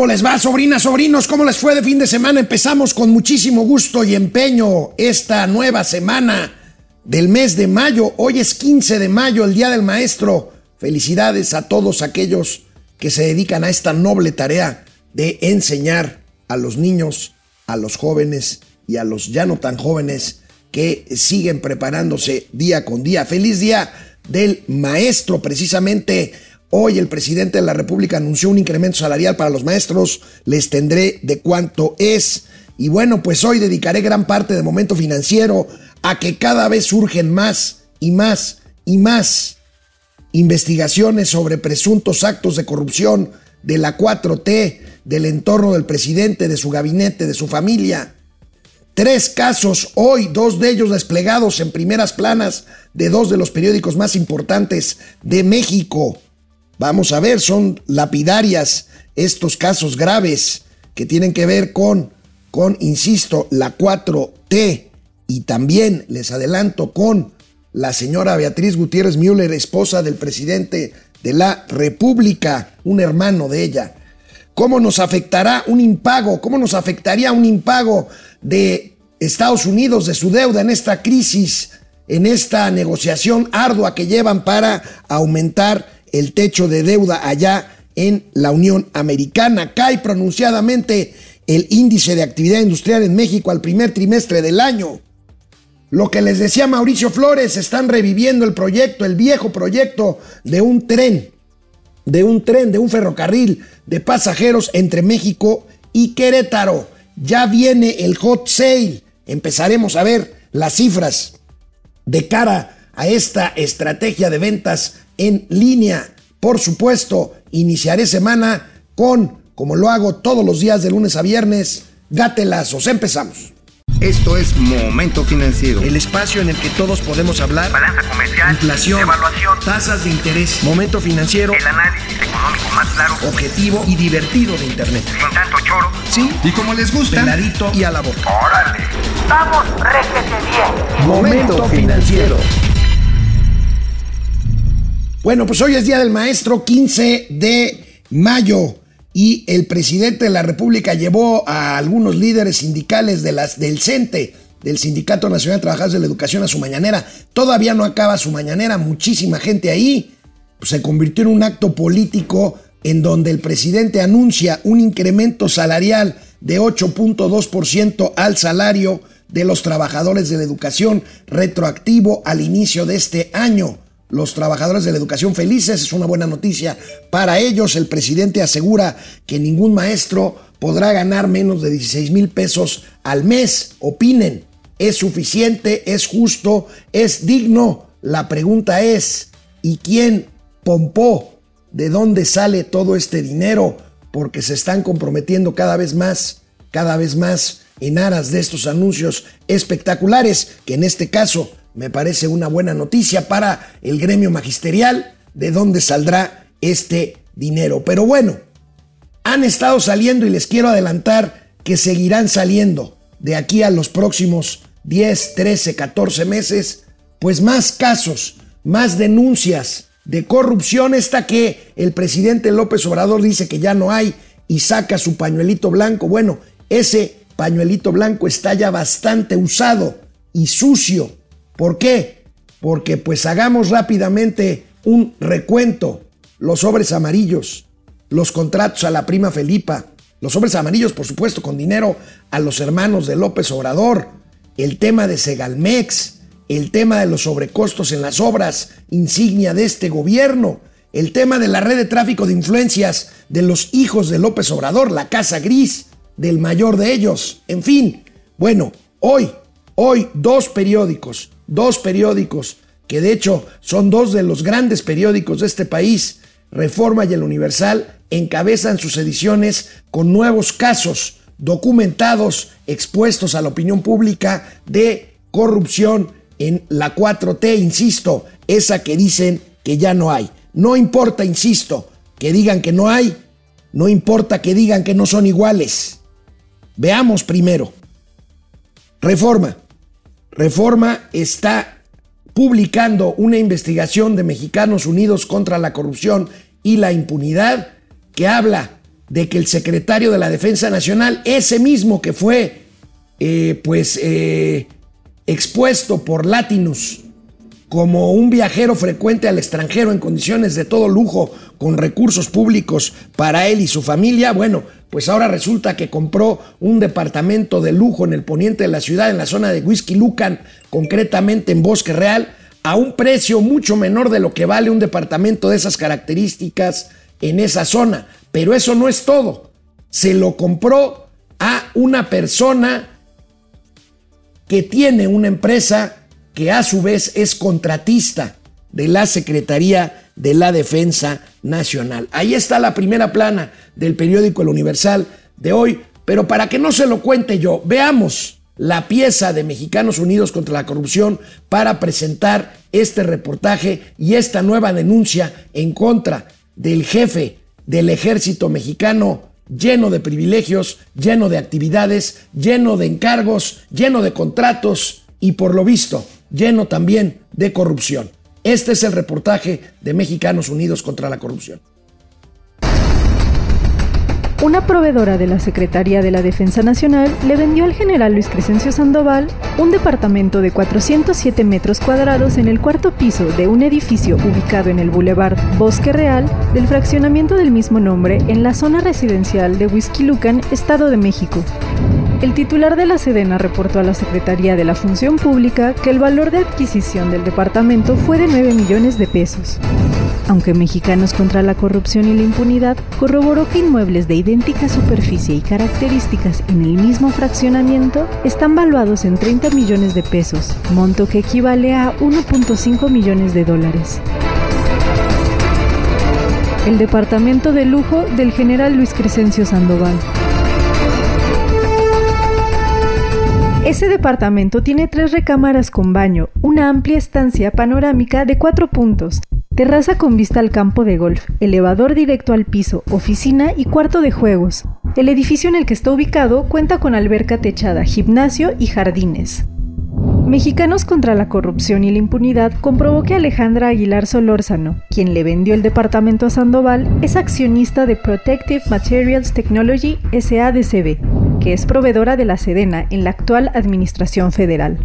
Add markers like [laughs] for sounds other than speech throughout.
¿Cómo les va, sobrinas, sobrinos? ¿Cómo les fue de fin de semana? Empezamos con muchísimo gusto y empeño esta nueva semana del mes de mayo. Hoy es 15 de mayo, el Día del Maestro. Felicidades a todos aquellos que se dedican a esta noble tarea de enseñar a los niños, a los jóvenes y a los ya no tan jóvenes que siguen preparándose día con día. Feliz día del maestro, precisamente Hoy el presidente de la República anunció un incremento salarial para los maestros. Les tendré de cuánto es. Y bueno, pues hoy dedicaré gran parte del momento financiero a que cada vez surgen más y más y más investigaciones sobre presuntos actos de corrupción de la 4T, del entorno del presidente, de su gabinete, de su familia. Tres casos hoy, dos de ellos desplegados en primeras planas de dos de los periódicos más importantes de México. Vamos a ver, son lapidarias estos casos graves que tienen que ver con, con, insisto, la 4T y también les adelanto con la señora Beatriz Gutiérrez Müller, esposa del presidente de la República, un hermano de ella. ¿Cómo nos afectará un impago? ¿Cómo nos afectaría un impago de Estados Unidos de su deuda en esta crisis, en esta negociación ardua que llevan para aumentar el techo de deuda allá en la Unión Americana. Cae pronunciadamente el índice de actividad industrial en México al primer trimestre del año. Lo que les decía Mauricio Flores, están reviviendo el proyecto, el viejo proyecto de un tren, de un tren, de un ferrocarril de pasajeros entre México y Querétaro. Ya viene el hot sale. Empezaremos a ver las cifras de cara a esta estrategia de ventas en línea. Por supuesto, iniciaré semana con, como lo hago todos los días de lunes a viernes, gatelazos. Empezamos. Esto es Momento Financiero. El espacio en el que todos podemos hablar. Balanza comercial. Inflación. Evaluación. Tasas de interés. Momento Financiero. El análisis económico más claro. Objetivo y divertido de Internet. Sin tanto choro. Sí. Y como les gusta. Peladito y a la boca. Órale. Vamos, réjete bien. Momento Financiero. Bueno, pues hoy es Día del Maestro, 15 de mayo, y el presidente de la República llevó a algunos líderes sindicales de las, del CENTE, del Sindicato Nacional de Trabajadores de la Educación, a su mañanera. Todavía no acaba su mañanera, muchísima gente ahí. Pues se convirtió en un acto político en donde el presidente anuncia un incremento salarial de 8.2% al salario de los trabajadores de la educación retroactivo al inicio de este año los trabajadores de la educación felices, es una buena noticia para ellos. El presidente asegura que ningún maestro podrá ganar menos de 16 mil pesos al mes. Opinen, ¿es suficiente? ¿Es justo? ¿Es digno? La pregunta es, ¿y quién pompó? ¿De dónde sale todo este dinero? Porque se están comprometiendo cada vez más, cada vez más en aras de estos anuncios espectaculares, que en este caso me parece una buena noticia para el gremio magisterial de dónde saldrá este dinero. Pero bueno, han estado saliendo y les quiero adelantar que seguirán saliendo de aquí a los próximos 10, 13, 14 meses, pues más casos, más denuncias de corrupción, esta que el presidente López Obrador dice que ya no hay y saca su pañuelito blanco. Bueno, ese pañuelito blanco está ya bastante usado y sucio ¿Por qué? Porque pues hagamos rápidamente un recuento. Los sobres amarillos, los contratos a la prima Felipa, los sobres amarillos, por supuesto, con dinero a los hermanos de López Obrador, el tema de Segalmex, el tema de los sobrecostos en las obras insignia de este gobierno, el tema de la red de tráfico de influencias de los hijos de López Obrador, la Casa Gris del mayor de ellos, en fin. Bueno, hoy, hoy dos periódicos dos periódicos, que de hecho son dos de los grandes periódicos de este país, Reforma y el Universal, encabezan sus ediciones con nuevos casos documentados, expuestos a la opinión pública de corrupción en la 4T, insisto, esa que dicen que ya no hay. No importa, insisto, que digan que no hay, no importa que digan que no son iguales. Veamos primero. Reforma. Reforma está publicando una investigación de Mexicanos Unidos contra la Corrupción y la Impunidad que habla de que el secretario de la Defensa Nacional, ese mismo que fue eh, pues eh, expuesto por Latinus como un viajero frecuente al extranjero en condiciones de todo lujo, con recursos públicos para él y su familia, bueno, pues ahora resulta que compró un departamento de lujo en el poniente de la ciudad, en la zona de Whisky Lucan, concretamente en Bosque Real, a un precio mucho menor de lo que vale un departamento de esas características en esa zona. Pero eso no es todo. Se lo compró a una persona que tiene una empresa que a su vez es contratista de la Secretaría de la Defensa Nacional. Ahí está la primera plana del periódico El Universal de hoy, pero para que no se lo cuente yo, veamos la pieza de Mexicanos Unidos contra la Corrupción para presentar este reportaje y esta nueva denuncia en contra del jefe del ejército mexicano lleno de privilegios, lleno de actividades, lleno de encargos, lleno de contratos y por lo visto lleno también de corrupción. Este es el reportaje de Mexicanos Unidos contra la Corrupción. Una proveedora de la Secretaría de la Defensa Nacional le vendió al general Luis Crescencio Sandoval un departamento de 407 metros cuadrados en el cuarto piso de un edificio ubicado en el Boulevard Bosque Real del fraccionamiento del mismo nombre en la zona residencial de Lucan, Estado de México. El titular de la Sedena reportó a la Secretaría de la Función Pública que el valor de adquisición del departamento fue de 9 millones de pesos. Aunque Mexicanos contra la Corrupción y la Impunidad corroboró que inmuebles de idéntica superficie y características en el mismo fraccionamiento están valuados en 30 millones de pesos, monto que equivale a 1.5 millones de dólares. El departamento de lujo del general Luis Crescencio Sandoval. Ese departamento tiene tres recámaras con baño, una amplia estancia panorámica de cuatro puntos, terraza con vista al campo de golf, elevador directo al piso, oficina y cuarto de juegos. El edificio en el que está ubicado cuenta con alberca techada, gimnasio y jardines. Mexicanos contra la Corrupción y la Impunidad comprobó que Alejandra Aguilar Solórzano, quien le vendió el departamento a Sandoval, es accionista de Protective Materials Technology SADCB, que es proveedora de la Sedena en la actual Administración Federal.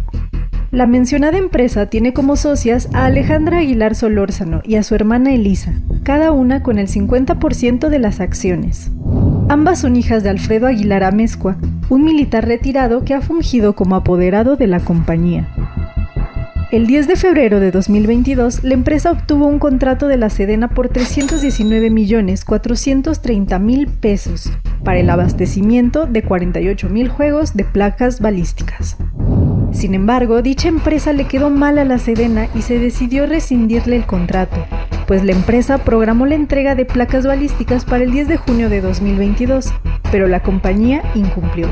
La mencionada empresa tiene como socias a Alejandra Aguilar Solórzano y a su hermana Elisa, cada una con el 50% de las acciones. Ambas son hijas de Alfredo Aguilar Amezcua, un militar retirado que ha fungido como apoderado de la compañía. El 10 de febrero de 2022, la empresa obtuvo un contrato de la Sedena por 319 millones 430 mil pesos para el abastecimiento de 48 mil juegos de placas balísticas. Sin embargo, dicha empresa le quedó mal a la Sedena y se decidió rescindirle el contrato, pues la empresa programó la entrega de placas balísticas para el 10 de junio de 2022, pero la compañía incumplió.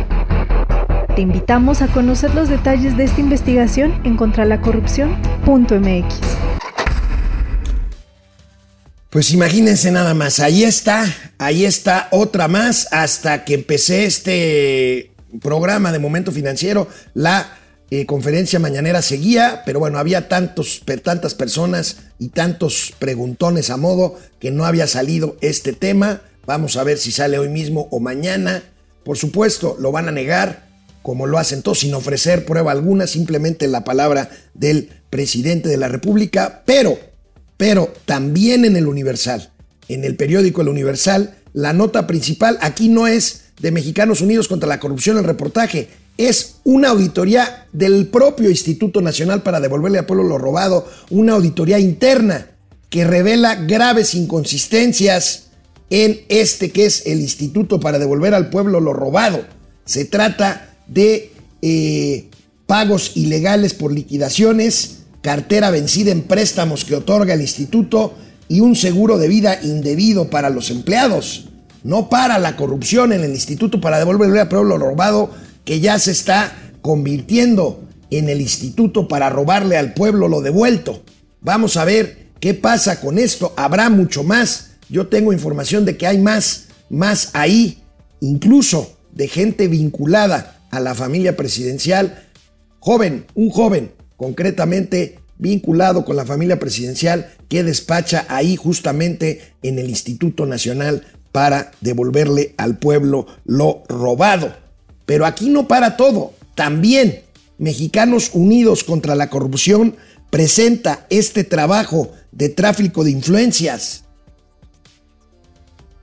Te invitamos a conocer los detalles de esta investigación en contralacorrupción.mx. Pues imagínense nada más, ahí está, ahí está otra más hasta que empecé este programa de momento financiero, la eh, conferencia mañanera seguía, pero bueno, había tantos, tantas personas y tantos preguntones a modo que no había salido este tema. Vamos a ver si sale hoy mismo o mañana. Por supuesto, lo van a negar, como lo hacen todos, sin ofrecer prueba alguna, simplemente la palabra del presidente de la República, pero, pero también en el Universal, en el periódico El Universal, la nota principal aquí no es de Mexicanos Unidos contra la Corrupción, el reportaje, es una auditoría del propio Instituto Nacional para devolverle al pueblo lo robado, una auditoría interna que revela graves inconsistencias en este que es el Instituto para devolver al pueblo lo robado. Se trata de eh, pagos ilegales por liquidaciones, cartera vencida en préstamos que otorga el instituto y un seguro de vida indebido para los empleados. No para la corrupción en el instituto para devolverle al pueblo lo robado que ya se está convirtiendo en el instituto para robarle al pueblo lo devuelto. Vamos a ver qué pasa con esto. Habrá mucho más. Yo tengo información de que hay más, más ahí, incluso de gente vinculada a la familia presidencial. Joven, un joven concretamente vinculado con la familia presidencial que despacha ahí justamente en el Instituto Nacional para devolverle al pueblo lo robado. Pero aquí no para todo. También Mexicanos Unidos contra la Corrupción presenta este trabajo de tráfico de influencias.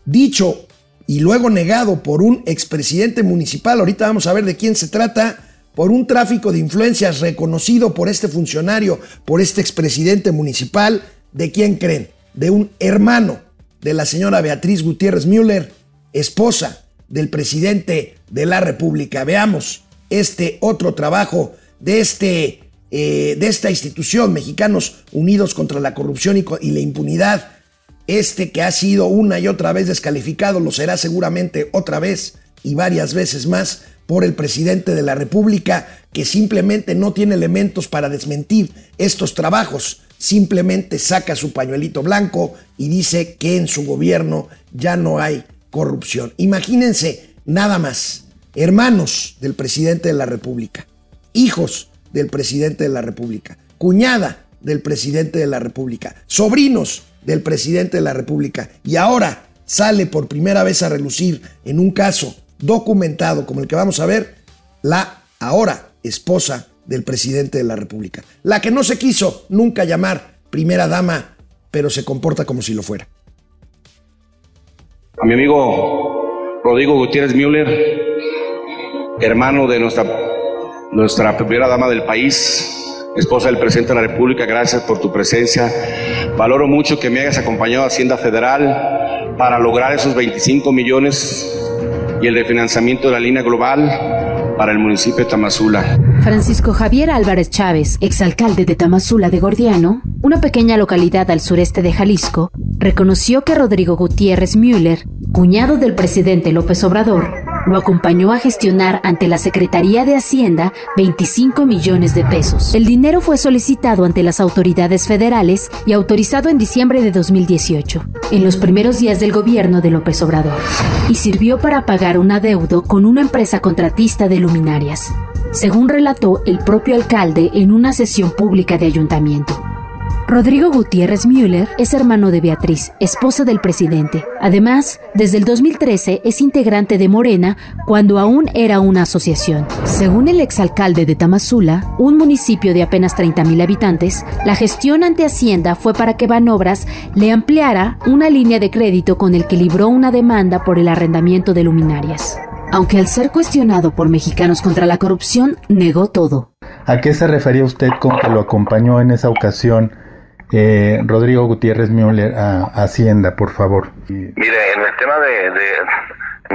Dicho y luego negado por un expresidente municipal, ahorita vamos a ver de quién se trata, por un tráfico de influencias reconocido por este funcionario, por este expresidente municipal, ¿de quién creen? De un hermano de la señora Beatriz Gutiérrez Müller, esposa del presidente de la República. Veamos este otro trabajo de, este, eh, de esta institución, Mexicanos Unidos contra la Corrupción y, y la Impunidad, este que ha sido una y otra vez descalificado, lo será seguramente otra vez y varias veces más por el presidente de la República, que simplemente no tiene elementos para desmentir estos trabajos, simplemente saca su pañuelito blanco y dice que en su gobierno ya no hay corrupción. Imagínense nada más, hermanos del presidente de la República, hijos del presidente de la República, cuñada del presidente de la República, sobrinos del presidente de la República y ahora sale por primera vez a relucir en un caso documentado como el que vamos a ver, la ahora esposa del presidente de la República, la que no se quiso nunca llamar primera dama, pero se comporta como si lo fuera. A mi amigo Rodrigo Gutiérrez Müller, hermano de nuestra, nuestra primera dama del país, esposa del presidente de la República, gracias por tu presencia. Valoro mucho que me hayas acompañado a Hacienda Federal para lograr esos 25 millones y el refinanciamiento de la línea global para el municipio de Tamazula. Francisco Javier Álvarez Chávez, exalcalde de Tamazula de Gordiano, una pequeña localidad al sureste de Jalisco, reconoció que Rodrigo Gutiérrez Müller, cuñado del presidente López Obrador, lo acompañó a gestionar ante la Secretaría de Hacienda 25 millones de pesos. El dinero fue solicitado ante las autoridades federales y autorizado en diciembre de 2018, en los primeros días del gobierno de López Obrador, y sirvió para pagar un adeudo con una empresa contratista de luminarias, según relató el propio alcalde en una sesión pública de ayuntamiento. Rodrigo Gutiérrez Müller es hermano de Beatriz, esposa del presidente. Además, desde el 2013 es integrante de Morena cuando aún era una asociación. Según el exalcalde de Tamazula, un municipio de apenas 30.000 habitantes, la gestión ante Hacienda fue para que Banobras le ampliara una línea de crédito con el que libró una demanda por el arrendamiento de luminarias. Aunque al ser cuestionado por Mexicanos contra la Corrupción, negó todo. ¿A qué se refería usted con que lo acompañó en esa ocasión eh, Rodrigo Gutiérrez Müller a, Hacienda, por favor. Mire, en el tema de,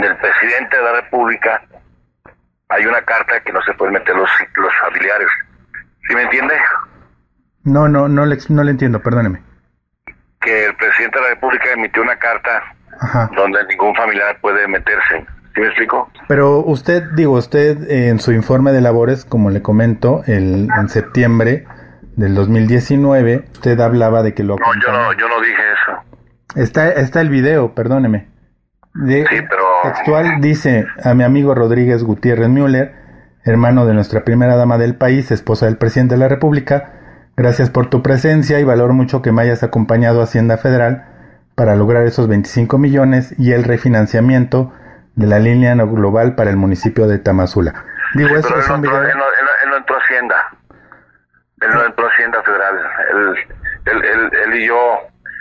del presidente de la República hay una carta que no se pueden meter los, los familiares. ¿Sí me entiende? No, no, no le, no le entiendo, perdóneme. Que el presidente de la República emitió una carta donde ningún familiar puede meterse. ¿Sí me explico? Pero usted, digo, usted en su informe de labores, como le comento, el, en septiembre del 2019, usted hablaba de que lo... No, yo no, yo no dije eso. Está, está el video, perdóneme. De, sí, pero... Textual dice a mi amigo Rodríguez Gutiérrez Müller, hermano de nuestra primera dama del país, esposa del presidente de la República, gracias por tu presencia y valoro mucho que me hayas acompañado a Hacienda Federal para lograr esos 25 millones y el refinanciamiento de la línea global para el municipio de Tamazula. Digo, eso es un video... Él no entró Hacienda. Él no entró a Hacienda Federal. Él, él, él, y yo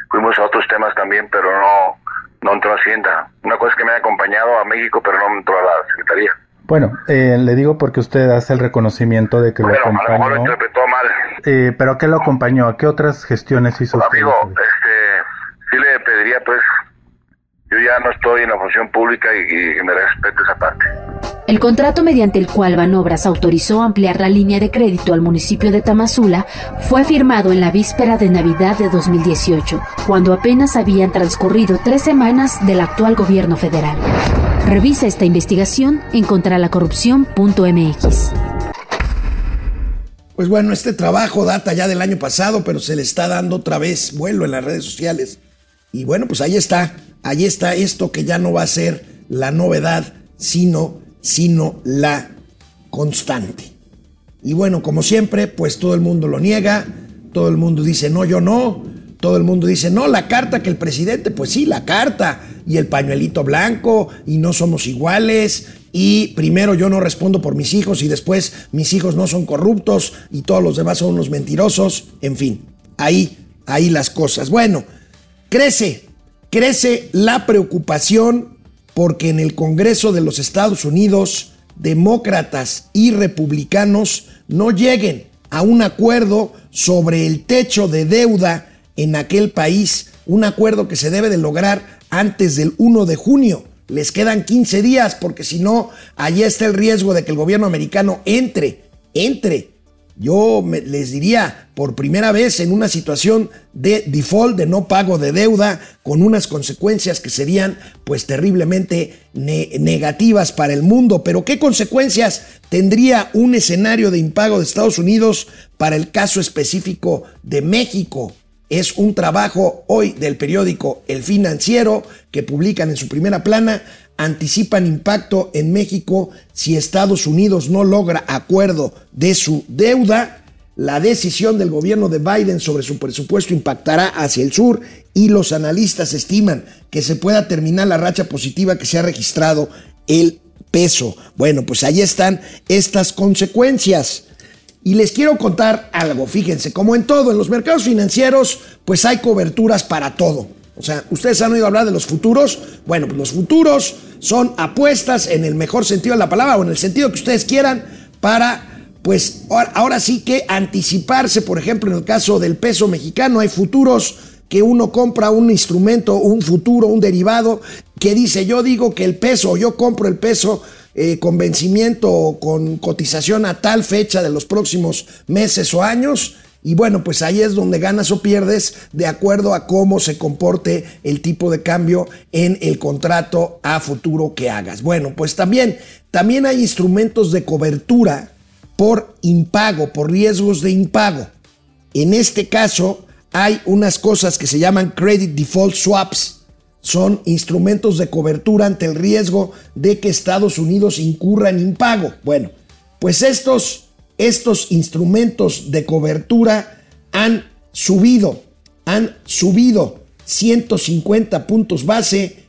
fuimos a otros temas también, pero no, no entró a Hacienda. Una cosa es que me ha acompañado a México, pero no entró a la Secretaría. Bueno, eh, le digo porque usted hace el reconocimiento de que lo acompañó. A lo mejor lo interpretó mal. Eh, ¿Pero a qué lo acompañó? ¿A qué otras gestiones hizo usted? Amigo, este, sí le pediría, pues, yo ya no estoy en la función pública y, y me respete esa parte. El contrato mediante el cual Banobras autorizó ampliar la línea de crédito al municipio de Tamazula fue firmado en la víspera de Navidad de 2018, cuando apenas habían transcurrido tres semanas del actual gobierno federal. Revisa esta investigación en contralacorrupción.mx. Pues bueno, este trabajo data ya del año pasado, pero se le está dando otra vez vuelo en las redes sociales. Y bueno, pues ahí está, ahí está esto que ya no va a ser la novedad, sino sino la constante. Y bueno, como siempre, pues todo el mundo lo niega, todo el mundo dice, no, yo no, todo el mundo dice, no, la carta que el presidente, pues sí, la carta y el pañuelito blanco y no somos iguales y primero yo no respondo por mis hijos y después mis hijos no son corruptos y todos los demás son unos mentirosos, en fin, ahí, ahí las cosas. Bueno, crece, crece la preocupación porque en el Congreso de los Estados Unidos, demócratas y republicanos no lleguen a un acuerdo sobre el techo de deuda en aquel país, un acuerdo que se debe de lograr antes del 1 de junio. Les quedan 15 días porque si no, allí está el riesgo de que el gobierno americano entre, entre yo les diría por primera vez en una situación de default, de no pago de deuda, con unas consecuencias que serían pues terriblemente negativas para el mundo. Pero ¿qué consecuencias tendría un escenario de impago de Estados Unidos para el caso específico de México? Es un trabajo hoy del periódico El Financiero que publican en su primera plana anticipan impacto en México si Estados Unidos no logra acuerdo de su deuda. La decisión del gobierno de Biden sobre su presupuesto impactará hacia el sur y los analistas estiman que se pueda terminar la racha positiva que se ha registrado el peso. Bueno, pues ahí están estas consecuencias. Y les quiero contar algo, fíjense, como en todo, en los mercados financieros, pues hay coberturas para todo. O sea, ustedes han oído hablar de los futuros. Bueno, pues los futuros son apuestas en el mejor sentido de la palabra o en el sentido que ustedes quieran para, pues ahora, sí que anticiparse. Por ejemplo, en el caso del peso mexicano hay futuros que uno compra un instrumento, un futuro, un derivado que dice yo digo que el peso yo compro el peso eh, con vencimiento o con cotización a tal fecha de los próximos meses o años y bueno, pues ahí es donde ganas o pierdes de acuerdo a cómo se comporte el tipo de cambio en el contrato a futuro que hagas. Bueno, pues también, también hay instrumentos de cobertura por impago, por riesgos de impago. En este caso, hay unas cosas que se llaman credit default swaps. Son instrumentos de cobertura ante el riesgo de que Estados Unidos incurra en impago. Bueno, pues estos estos instrumentos de cobertura han subido, han subido 150 puntos base,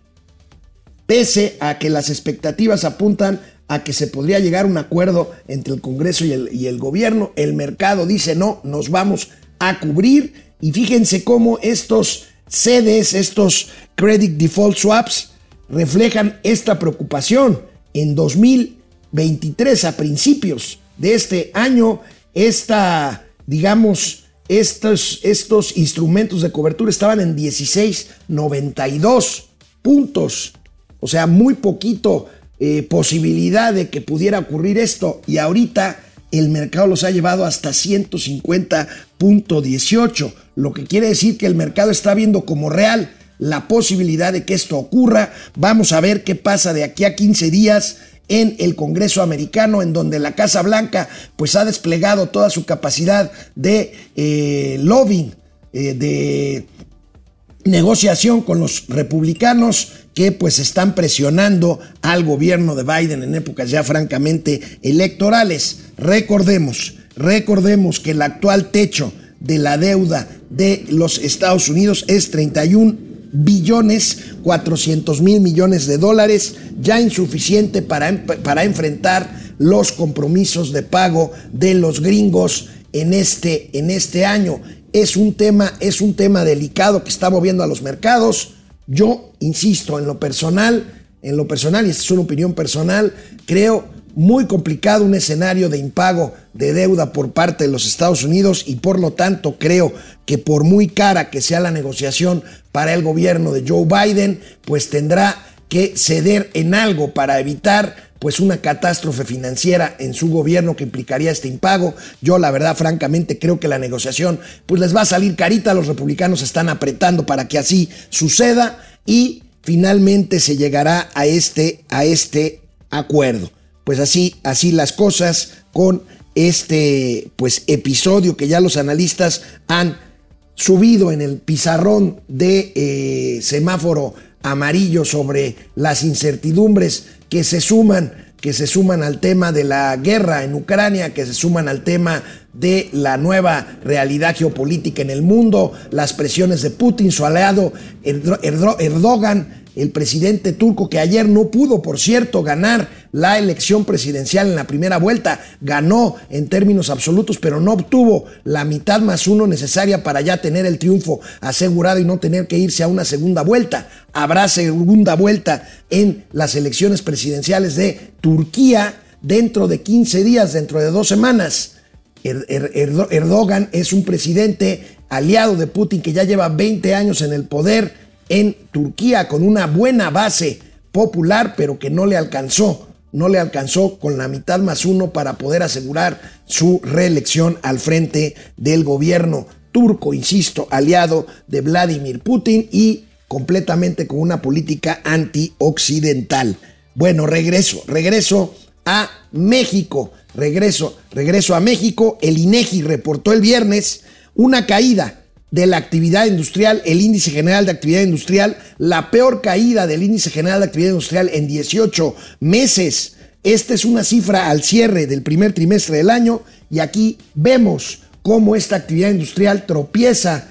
pese a que las expectativas apuntan a que se podría llegar a un acuerdo entre el Congreso y el, y el gobierno. El mercado dice no, nos vamos a cubrir. Y fíjense cómo estos CDs, estos Credit Default Swaps, reflejan esta preocupación. En 2023, a principios, de este año, esta, digamos, estos, estos instrumentos de cobertura estaban en 16.92 puntos. O sea, muy poquito eh, posibilidad de que pudiera ocurrir esto. Y ahorita el mercado los ha llevado hasta 150.18. Lo que quiere decir que el mercado está viendo como real la posibilidad de que esto ocurra. Vamos a ver qué pasa de aquí a 15 días en el Congreso americano, en donde la Casa Blanca pues ha desplegado toda su capacidad de eh, lobbying, eh, de negociación con los republicanos que pues están presionando al gobierno de Biden en épocas ya francamente electorales. Recordemos, recordemos que el actual techo de la deuda de los Estados Unidos es 31 billones 400 mil millones de dólares, ya insuficiente para, para enfrentar los compromisos de pago de los gringos en este, en este año. Es un, tema, es un tema delicado que está moviendo a los mercados. Yo insisto, en lo personal, en lo personal, y esta es una opinión personal, creo muy complicado un escenario de impago de deuda por parte de los Estados Unidos y por lo tanto creo que por muy cara que sea la negociación para el gobierno de Joe Biden, pues tendrá que ceder en algo para evitar pues una catástrofe financiera en su gobierno que implicaría este impago. Yo la verdad francamente creo que la negociación pues les va a salir carita, los republicanos están apretando para que así suceda y finalmente se llegará a este a este acuerdo. Pues así, así las cosas con este pues episodio que ya los analistas han subido en el pizarrón de eh, semáforo amarillo sobre las incertidumbres que se suman que se suman al tema de la guerra en Ucrania, que se suman al tema de la nueva realidad geopolítica en el mundo, las presiones de Putin, su aliado Erdogan, el presidente turco que ayer no pudo, por cierto, ganar la elección presidencial en la primera vuelta, ganó en términos absolutos, pero no obtuvo la mitad más uno necesaria para ya tener el triunfo asegurado y no tener que irse a una segunda vuelta. Habrá segunda vuelta en las elecciones presidenciales de Turquía dentro de 15 días, dentro de dos semanas. Er-, er-, Erdogan es un presidente aliado de Putin que ya lleva 20 años en el poder en Turquía con una buena base popular, pero que no le alcanzó, no le alcanzó con la mitad más uno para poder asegurar su reelección al frente del gobierno turco, insisto, aliado de Vladimir Putin y completamente con una política antioccidental. Bueno, regreso, regreso a México, regreso, regreso a México. El INEGI reportó el viernes una caída de la actividad industrial, el índice general de actividad industrial, la peor caída del índice general de actividad industrial en 18 meses. Esta es una cifra al cierre del primer trimestre del año y aquí vemos cómo esta actividad industrial tropieza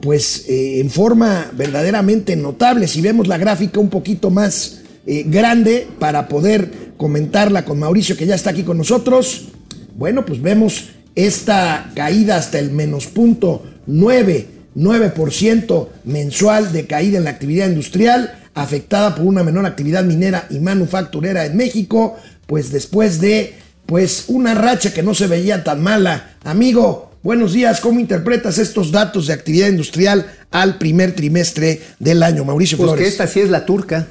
pues eh, en forma verdaderamente notable. Si vemos la gráfica un poquito más eh, grande para poder comentarla con Mauricio que ya está aquí con nosotros, bueno, pues vemos esta caída hasta el menos punto 9, 9% mensual de caída en la actividad industrial, afectada por una menor actividad minera y manufacturera en México, pues después de pues una racha que no se veía tan mala. Amigo, buenos días, ¿cómo interpretas estos datos de actividad industrial al primer trimestre del año? Mauricio pues Flores. que esta sí es la turca.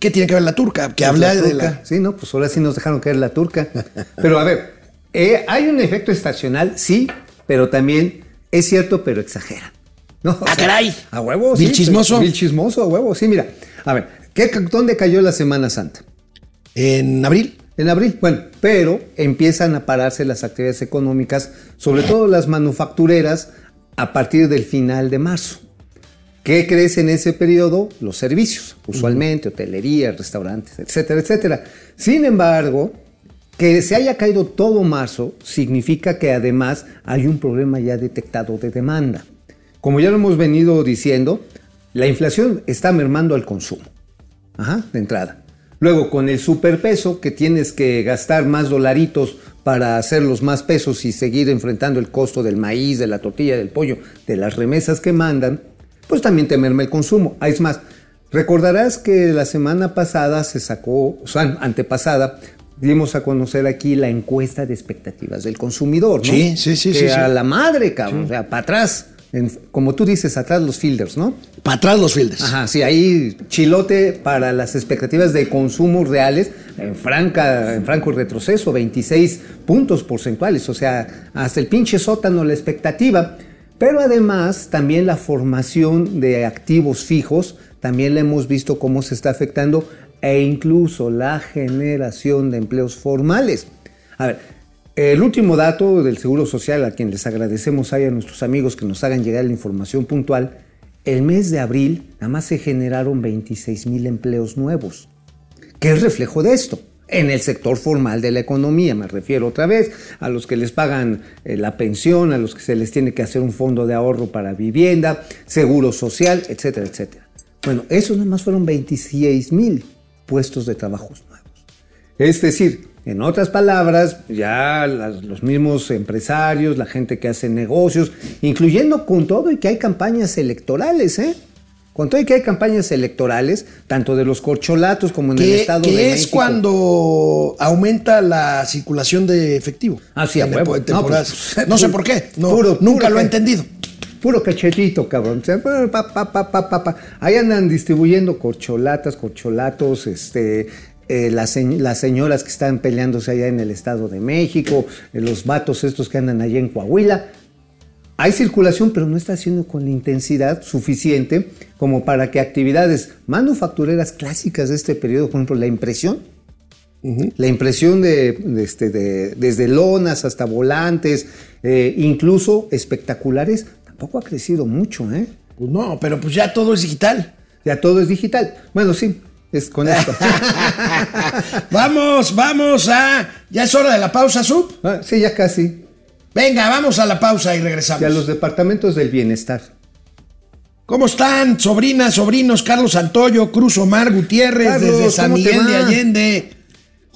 ¿Qué tiene que ver la turca? Que habla de la... Sí, no, pues ahora sí nos dejaron caer la turca. Pero a ver, eh, hay un efecto estacional, sí, pero también es cierto, pero exagera. ¿No? ¡Ah, caray! A huevo, sí. chismoso? Mil chismoso, a huevo, sí, mira. A ver, ¿qué, ¿dónde cayó la Semana Santa? En abril. En abril, bueno, pero empiezan a pararse las actividades económicas, sobre todo las manufactureras, a partir del final de marzo. ¿Qué crece en ese periodo? Los servicios, usualmente, hotelería, restaurantes, etcétera, etcétera. Sin embargo, que se haya caído todo marzo significa que además hay un problema ya detectado de demanda. Como ya lo hemos venido diciendo, la inflación está mermando al consumo. Ajá, de entrada. Luego, con el superpeso, que tienes que gastar más dolaritos para hacerlos más pesos y seguir enfrentando el costo del maíz, de la tortilla, del pollo, de las remesas que mandan, pues también te merma el consumo. Es más, recordarás que la semana pasada se sacó, o sea, antepasada, dimos a conocer aquí la encuesta de expectativas del consumidor, ¿no? Sí, sí, sí. Que sí, a la madre, cabrón, o sea, para atrás. como tú dices, atrás los fielders, ¿no? Para atrás los fielders. Ajá, sí, ahí chilote para las expectativas de consumo reales, en, franca, en franco retroceso, 26 puntos porcentuales, o sea, hasta el pinche sótano la expectativa. Pero además, también la formación de activos fijos, también la hemos visto cómo se está afectando e incluso la generación de empleos formales. A ver, el último dato del Seguro Social, a quien les agradecemos ahí a nuestros amigos que nos hagan llegar la información puntual, el mes de abril nada más se generaron 26 mil empleos nuevos. ¿Qué es reflejo de esto? En el sector formal de la economía, me refiero otra vez a los que les pagan eh, la pensión, a los que se les tiene que hacer un fondo de ahorro para vivienda, seguro social, etcétera, etcétera. Bueno, esos nada más fueron 26 mil puestos de trabajos nuevos. Es decir, en otras palabras, ya los mismos empresarios, la gente que hace negocios, incluyendo con todo y que hay campañas electorales, ¿eh? Con todo y que hay campañas electorales, tanto de los corcholatos como en el Estado de México. es cuando aumenta la circulación de efectivo. Ah, sí, a huevo. No, pues, no, sé por qué. nunca lo he entendido puro cachetito, cabrón. Ahí andan distribuyendo corcholatas, corcholatos, este, eh, las, señoras que están peleándose allá en el Estado de México, eh, los vatos estos que andan allá en Coahuila. Hay circulación, pero no está haciendo con la intensidad suficiente como para que actividades manufactureras clásicas de este periodo, por ejemplo, la impresión, la impresión de, este, desde lonas hasta volantes, eh, incluso espectaculares, tampoco ha crecido mucho, ¿eh? Pues no, pero pues ya todo es digital. Ya todo es digital. Bueno, sí, Es con esto. [laughs] vamos, vamos a. Ya es hora de la pausa, Sub. Ah, sí, ya casi. Venga, vamos a la pausa y regresamos. Y a los departamentos del bienestar. ¿Cómo están, sobrinas, sobrinos? Carlos Santoyo, Cruz Omar Gutiérrez, Carlos, desde San ¿cómo te Miguel de? Allende,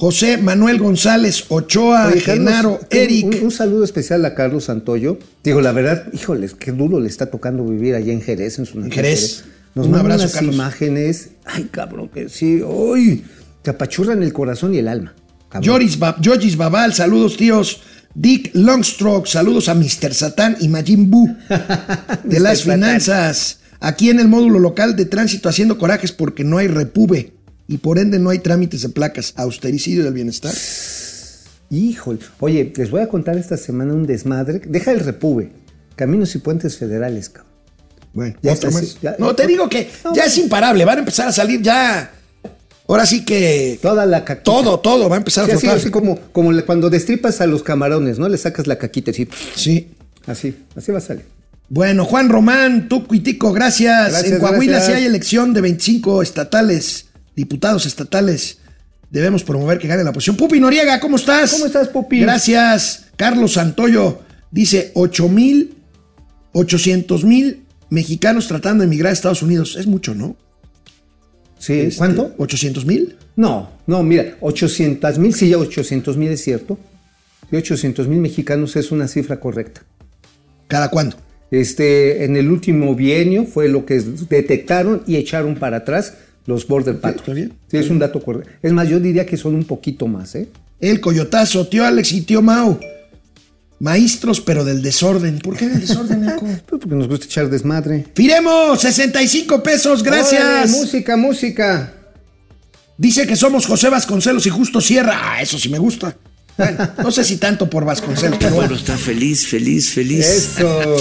José Manuel González Ochoa, Oye, Carlos, Genaro, Eric. Un, un saludo especial a Carlos Santoyo. Digo, la verdad, híjoles, qué duro le está tocando vivir allá en Jerez, en su natal Jerez. Nos Un abrazo, unas Carlos. imágenes. Ay, cabrón, que sí. Uy, te apachurran el corazón y el alma. Yoris Ba- Babal, saludos tíos. Dick Longstroke, saludos a Mr. Satán y Majin Buu [laughs] de las Satán. finanzas. Aquí en el módulo local de tránsito haciendo corajes porque no hay repube y por ende no hay trámites de placas. Austericidio del bienestar. Híjole. Oye, les voy a contar esta semana un desmadre. Deja el repube. Caminos y puentes federales, cabrón. Bueno, Ya está, sí, no, te digo que ya es imparable. Van a empezar a salir ya. Ahora sí que. Toda la caquita. Todo, todo va a empezar Sí, a flotar. así como, cuando destripas a los camarones, ¿no? Le sacas la caquita así. Sí. Así, así va a salir. Bueno, Juan Román, Tuco y Tico, gracias. Gracias, en Coahuila gracias. si hay elección de 25 estatales, diputados estatales. Debemos promover que gane la oposición. Pupi Noriega, ¿cómo estás? ¿Cómo estás, Pupi? Gracias. Carlos Santoyo dice 8 mil, 800 mil mexicanos tratando de emigrar a Estados Unidos. Es mucho, ¿no? Sí, Este, ¿cuánto? ¿800 mil? No, no, mira, 800 mil, sí, ya 800 mil es cierto. Y 800 mil mexicanos es una cifra correcta. ¿Cada cuándo? Este, en el último bienio fue lo que detectaron y echaron para atrás los border patrol. está bien. Sí, es un dato correcto. Es más, yo diría que son un poquito más, ¿eh? El Coyotazo, tío Alex y tío Mau. Maestros, pero del desorden. ¿Por qué del desorden, Eco? [laughs] Pues porque nos gusta echar desmadre. Firemos, 65 pesos, gracias. Órale, música, música. Dice que somos José Vasconcelos y Justo Sierra. Ah, eso sí me gusta. Bueno, no sé si tanto por Vasconcelos, pero bueno. está feliz, feliz, feliz. Eso.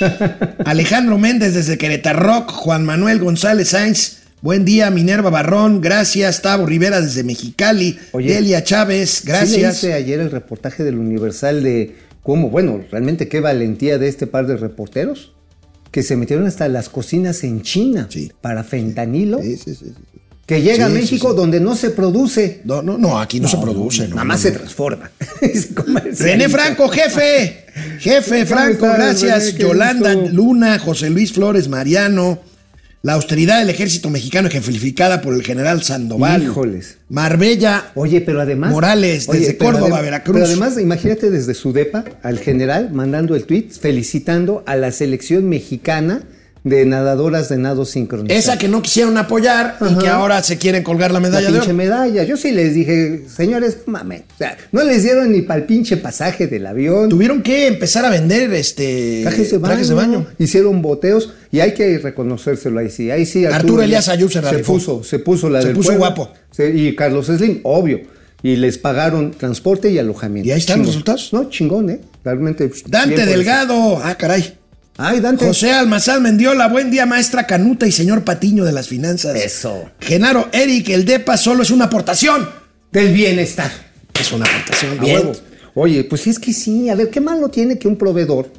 [laughs] Alejandro Méndez desde Querétaro, Juan Manuel González Sainz. Buen día, Minerva Barrón. Gracias, Tavo Rivera desde Mexicali. Oye, Delia Chávez, Sí gracias. leíste ayer el reportaje del Universal de cómo, bueno, realmente qué valentía de este par de reporteros que se metieron hasta las cocinas en China Sí. para fentanilo. Sí, sí, sí, sí. Que llega Sí, a México sí. donde no se produce. No, no, no, aquí no, se produce. No, Nada más se transforma. [laughs] René Franco, jefe. [laughs] Jefe ¿Cómo Franco, gracias. René? Yolanda gusto. Luna, José Luis Flores Mariano. La austeridad del ejército mexicano ejemplificada por el general Sandoval. Híjoles. Marbella. Oye, pero además. Morales, desde Córdoba, Veracruz. Pero además, imagínate desde su depa al general mandando el tweet felicitando a la selección mexicana de nadadoras de nado sincronizado. Esa que no quisieron apoyar y Ajá. que ahora se quieren colgar la La medalla de pinche oro. medalla. Yo sí les dije, señores, mames. O sea, no les dieron ni para el pinche pasaje del avión. Tuvieron que empezar a vender este Trajes de, baño, trajes de baño. Hicieron boteos y hay que reconocérselo ahí sí. Ahí sí Arturo Elías Ayub se la se puso, se puso la Se del puso pueblo. guapo. Y Carlos Slim, obvio. Y les pagaron transporte y alojamiento. ¿Y ahí están los resultados? No, chingón, ¿eh? Realmente. Dante por eso. Delgado. Ah, caray. Ay, Dante. José Almazán Mendiola, buen día, maestra Canuta y señor Patiño de las finanzas. Eso. Genaro Eric, el DEPA solo es una aportación. Del bienestar. Es una aportación. Bien. huevo. Oye, pues es que sí, a ver, ¿qué malo tiene que un proveedor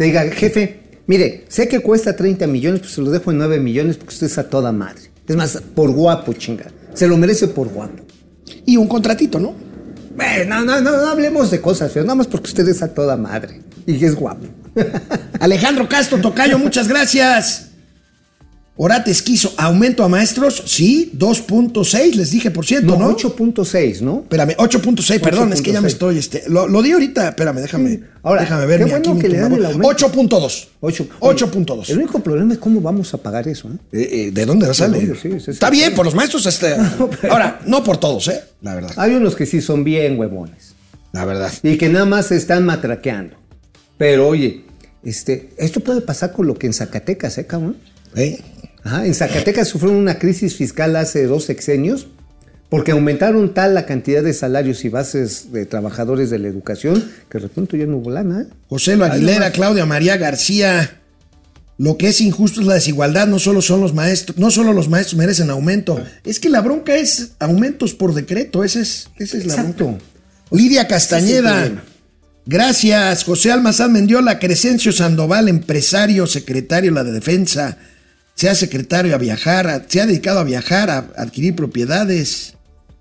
te diga, jefe, mire, sé que cuesta 30 millones, pues se lo dejo en 9 millones porque usted es a toda madre. Es más, por guapo, chinga. Se lo merece por guapo. Y un contratito, ¿no? Bueno, no, no, no, hablemos de cosas feas, nada más porque usted es a toda madre y es guapo. Alejandro Castro Tocayo, muchas gracias. Orate Esquizo, aumento a maestros, sí, 2.6, les dije por ciento, No, ¿no? 8.6, ¿no? Espérame, 8.6, perdón, es que ya me 8.6. estoy, este, lo, lo di ahorita, espérame, déjame, Sí. Ahora, déjame ver qué mi- bueno aquí mi que le dan el tumbador. aumento. 8.2. 8. 8.2. El único problema es cómo vamos a pagar eso, ¿eh? Eh, eh, ¿De dónde va a salir? Sí. Está bien, por los maestros, este. [laughs] Ahora, no por todos, ¿eh? La verdad. Hay unos que sí son bien huevones. La verdad. y que nada más se están matraqueando. Pero oye, este, esto puede pasar con lo que en Zacatecas, ¿eh, cabrón? ¿Eh? Ajá, en Zacatecas sufrieron una crisis fiscal hace dos sexenios porque aumentaron tal la cantidad de salarios y bases de trabajadores de la educación que de repente ya no hubo lana. ¿eh? José Lo Aguilera. Claudia María García. Lo que es injusto es la desigualdad, no solo son los maestros, no solo los maestros merecen aumento, es que la bronca es aumentos por decreto, esa es, esa es la Exacto. bronca. Lidia Ese Castañeda. Gracias. José Almazán Mendiola, Crescencio Sandoval, empresario, secretario de la Defensa. sea secretario a viajar, se ha dedicado a viajar, a adquirir propiedades,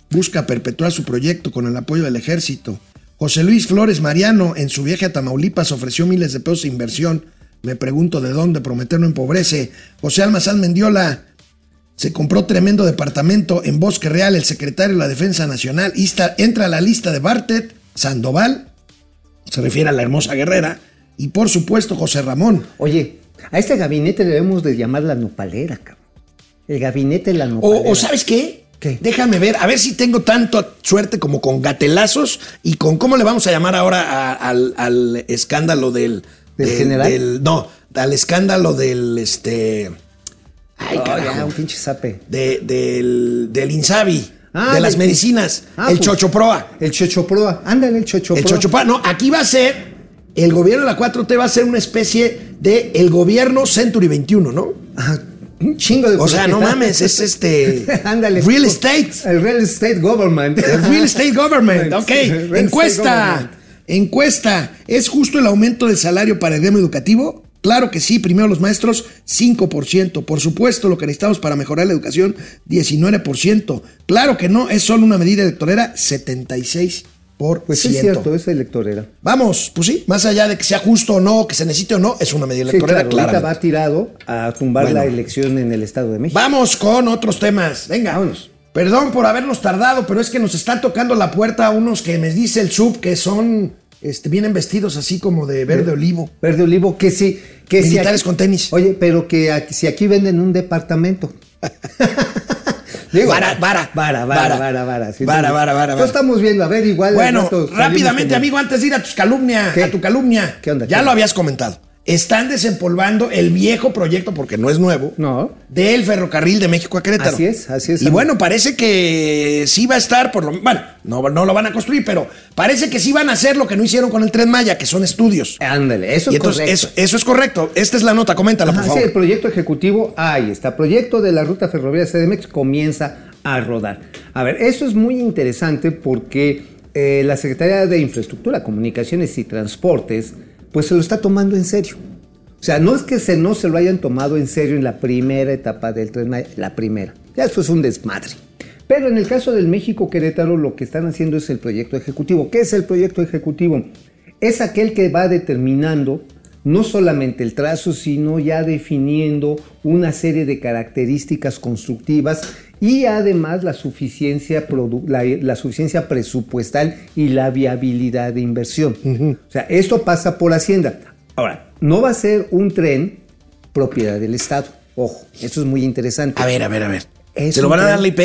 busca perpetuar su proyecto con el apoyo del ejército. José Luis Flores Mariano, en su viaje a Tamaulipas, ofreció miles de pesos de inversión. Me pregunto de dónde, prometer no empobrece. José Almazán Mendiola, se compró tremendo departamento en Bosque Real, el secretario de la Defensa Nacional. está- entra a la lista de Bartet, Sandoval, se refiere a la hermosa guerrera, y por supuesto José Ramón. Oye, a este gabinete debemos de llamar la nopalera, cabrón. El gabinete de la nopalera. O, o ¿sabes qué? ¿Qué? Déjame ver, a ver si tengo tanta suerte como con gatelazos y con cómo le vamos a llamar ahora a- al, al escándalo del. ¿Del general? no, al escándalo del este. Ay, Oh, carajo. un pinche zape. de- del, del Insabi, Ah, de las medicinas, Ah, el pues, Chochoproa. El Chochoproa. Ándale, el Chochoproa. El Chochoproa. No, aquí va a ser, el gobierno de la 4T va a ser una especie de el gobierno Century 21, ¿no? Ajá, un chingo de O sea, no mames, es este. [laughs] Ándale. Real estate. El real estate government. El real estate government, [laughs] ok. Encuesta. government. Encuesta. ¿Es justo el aumento del salario para el gremio educativo? Claro que sí. Primero los maestros, 5%. Por supuesto, lo que necesitamos para mejorar la educación, 19%. Claro que no, es solo una medida electorera, 76%. Pues es cierto, es electorera. Vamos, pues sí, más allá de que sea justo o no, que se necesite o no, es una medida Sí, electorera, claro, ahorita claramente. va tirado a tumbar Bueno. la elección en el Estado de México. Vamos con otros temas. Venga, Vámonos. Perdón por habernos tardado, pero es que nos están tocando la puerta unos que me dice el sub que son, este, vienen vestidos así como de verde olivo. Verde olivo, que sí. Que si Militares aquí- con tenis. Oye, pero que aquí- si aquí venden un departamento. [laughs] Digo, Vara, [laughs] vara, vara, vara, vara, vara, vara. sí, vara, vara, vara, Lo vara. estamos viendo, a ver, igual. al Bueno, rato rápidamente, amigo, antes de ir a tus calumnia, ¿Qué? a tu calumnia. ¿Qué onda? Ya ¿Qué? lo habías comentado. Están desempolvando el viejo proyecto, porque no es nuevo, No. del ferrocarril de México a Querétaro. Así es, así es, Y amigo. bueno, parece que sí va a estar, por lo bueno, no, no lo van a construir, pero parece que sí van a hacer lo que no hicieron con el Tren Maya, que son estudios. Ándale, eso y es entonces, correcto. eso, eso es correcto. Esta es la nota, coméntala, por favor. sí, el proyecto ejecutivo, ahí está. Proyecto de la ruta ferroviaria CDMX comienza a rodar. A ver, eso es muy interesante porque eh, la Secretaría de Infraestructura, Comunicaciones y Transportes, pues se lo está tomando en serio. O sea, no es que se, no se lo hayan tomado en serio en la primera etapa del tren, la primera. Ya eso es un desmadre. Pero en el caso del México Querétaro, lo que están haciendo es el proyecto ejecutivo. ¿Qué es el proyecto ejecutivo? Es aquel que va determinando no solamente el trazo, sino ya definiendo una serie de características constructivas y además la suficiencia, la, la suficiencia presupuestal y la viabilidad de inversión. O sea, esto pasa por Hacienda. Ahora, no va a ser un tren propiedad del Estado. Ojo, esto es muy interesante. A ver, a ver, a ver. ¿Se lo van a dar la IP?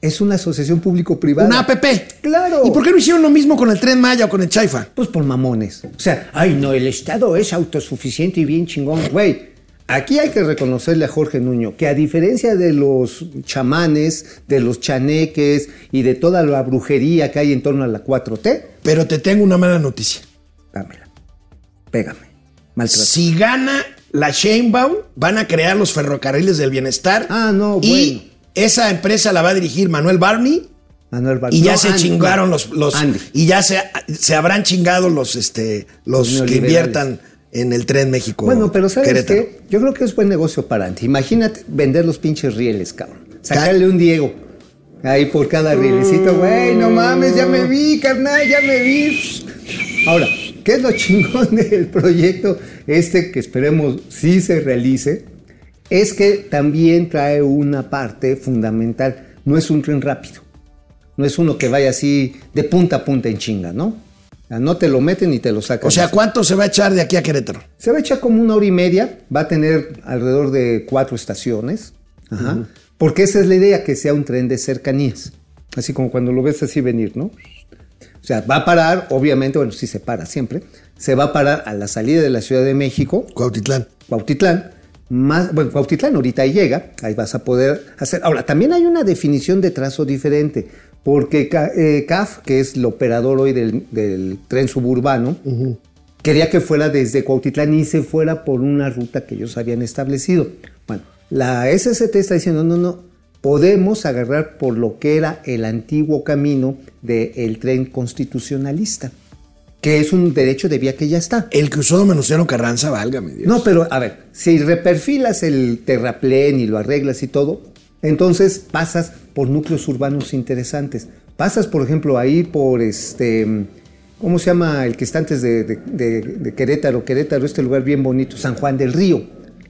Es una asociación público-privada. Una APP. Claro. ¿Y por qué no hicieron lo mismo con el Tren Maya o con el Chaifa? Pues por mamones. O sea, ay, no, el Estado es autosuficiente y bien chingón. Güey, aquí hay que reconocerle a Jorge Nuño que a diferencia de los chamanes, de los chaneques y de toda la brujería que hay en torno a la 4T, Pero te tengo una mala noticia. dámela. Pégame. Maltrato. Si gana la Sheinbaum, van a crear los ferrocarriles del bienestar. Ah, no, Y bueno. esa empresa la va a dirigir Manuel Barney. Manuel Bar- Y ya No, se Andy, chingaron los, los Andy. y ya se, se habrán chingado los este los, que inviertan en el tren México. Bueno, pero ¿sabes Querétaro. qué? Yo creo que es buen negocio para Andy. Imagínate vender los pinches rieles, cabrón. Sacarle un Diego. Ahí por cada rielecito, güey, no mames, ya me vi, carnal, ya me vi. Ahora, ¿qué es lo [laughs] chingón del proyecto este que esperemos sí se realice? Es que también trae una parte fundamental. No es un tren rápido. No es uno que vaya así de punta a punta en chinga, ¿no? No te lo meten y te lo sacan. O sea, ¿cuánto se va a echar de aquí a Querétaro? Se va a echar como una hora y media, va a tener alrededor de cuatro estaciones, Ajá. porque esa es la idea, que sea un tren de cercanías, así como cuando lo ves así venir, ¿no? O sea, va a parar, obviamente, bueno, sí se para siempre, se va a parar a la salida de la Ciudad de México, Cuautitlán. Cuautitlán, más, bueno, Cuautitlán ahorita ahí llega, ahí vas a poder hacer. Ahora, también hay una definición de trazo diferente, porque eh, CAF, que es el operador hoy del, del tren suburbano, quería que fuera desde Cuautitlán y se fuera por una ruta que ellos habían establecido. Bueno, la SCT está diciendo, no, no, podemos agarrar por lo que era el antiguo camino del tren constitucionalista que es un derecho de vía que ya está. El que usó Menuciano Carranza, válgame Dios. No, pero a ver, si reperfilas el terraplén y lo arreglas y todo, entonces pasas por núcleos urbanos interesantes. Pasas, por ejemplo, ahí por este. ¿Cómo se llama el que está antes de, Querétaro? Querétaro, este lugar bien bonito, San Juan del Río.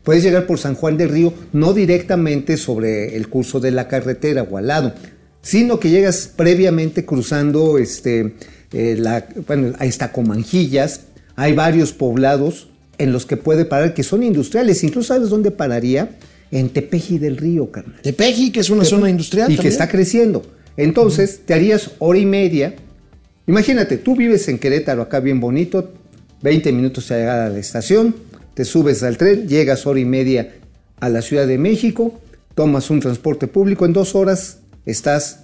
Puedes llegar por San Juan del Río, no directamente sobre el curso de la carretera o al lado, sino que llegas previamente cruzando este, eh, la, bueno, ahí está Comanjillas, hay varios poblados en los que puede parar que son industriales. Incluso sabes dónde pararía? En Tepeji del Río, carnal. Tepeji, que es una zona industrial. Y que está creciendo. Entonces, te harías hora y media. Imagínate, tú vives en Querétaro, acá bien bonito, 20 minutos a llegar a la estación, te subes al tren, llegas hora y media a la Ciudad de México, tomas un transporte público, en dos horas estás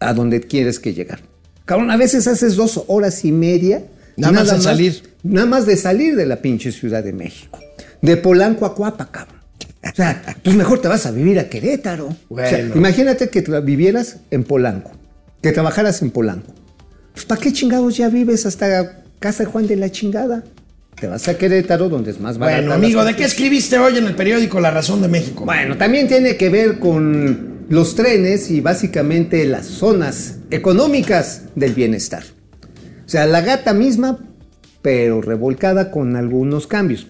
a donde quieres que llegar. Cabrón, a veces haces dos horas y media. Nada más de salir. Nada más de salir de la pinche Ciudad de México. De Polanco a Cuapa, cabrón. O sea, pues mejor te vas a vivir a Querétaro. O sea, imagínate que vivieras en Polanco, que trabajaras en Polanco. Pues ¿para qué chingados ya vives hasta Casa de Juan de la chingada? Te vas a Querétaro, donde es más barato. Bueno, amigo, ¿de qué escribiste hoy en el periódico La Razón de México? Bueno, también tiene que ver con los trenes y básicamente las zonas económicas del bienestar. O sea, la gata misma, pero revolcada con algunos cambios.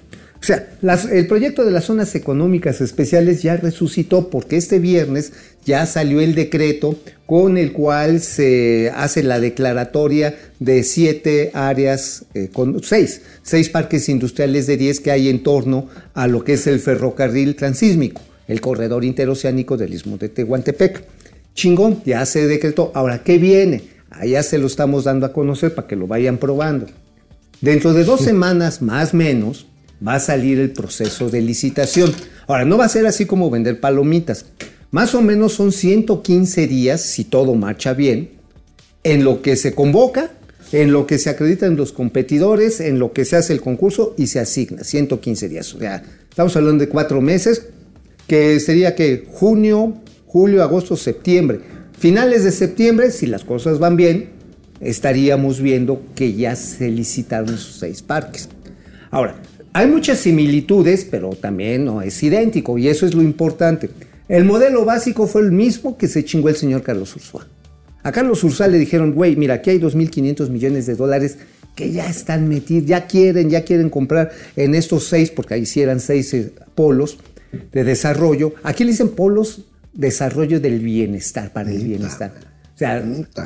O sea, las- el proyecto de las zonas económicas especiales ya resucitó porque este viernes ya salió el decreto con el cual se hace la declaratoria de siete áreas, eh, con seis, seis parques industriales de 10 que hay en torno a lo que es el ferrocarril transísmico, el corredor interoceánico del Istmo de Tehuantepec. Chingón, ya se decretó. Ahora, ¿qué viene? Allá se lo estamos dando a conocer para que lo vayan probando. Dentro de dos semanas, más o menos, va a salir el proceso de licitación. Ahora, no va a ser así como vender palomitas. Más o menos son 115 días, si todo marcha bien, en lo que se convoca, en lo que se acreditan los competidores, en lo que se hace el concurso y se asigna. 115 días. O sea, estamos hablando de cuatro meses, que sería que junio, julio, agosto, septiembre. Finales de septiembre, si las cosas van bien, estaríamos viendo que ya se licitaron esos seis parques. Ahora, hay muchas similitudes, pero también no es idéntico, y eso es lo importante. El modelo básico fue el mismo que se chingó el señor Carlos Ursúa. A Carlos Ursúa le dijeron, güey, mira, aquí hay 2.500 millones de dólares que ya están metidos, ya quieren, ya quieren comprar en estos seis, porque ahí sí eran seis eh, polos de desarrollo. Aquí le dicen polos desarrollo del bienestar, para el bienestar. O sea,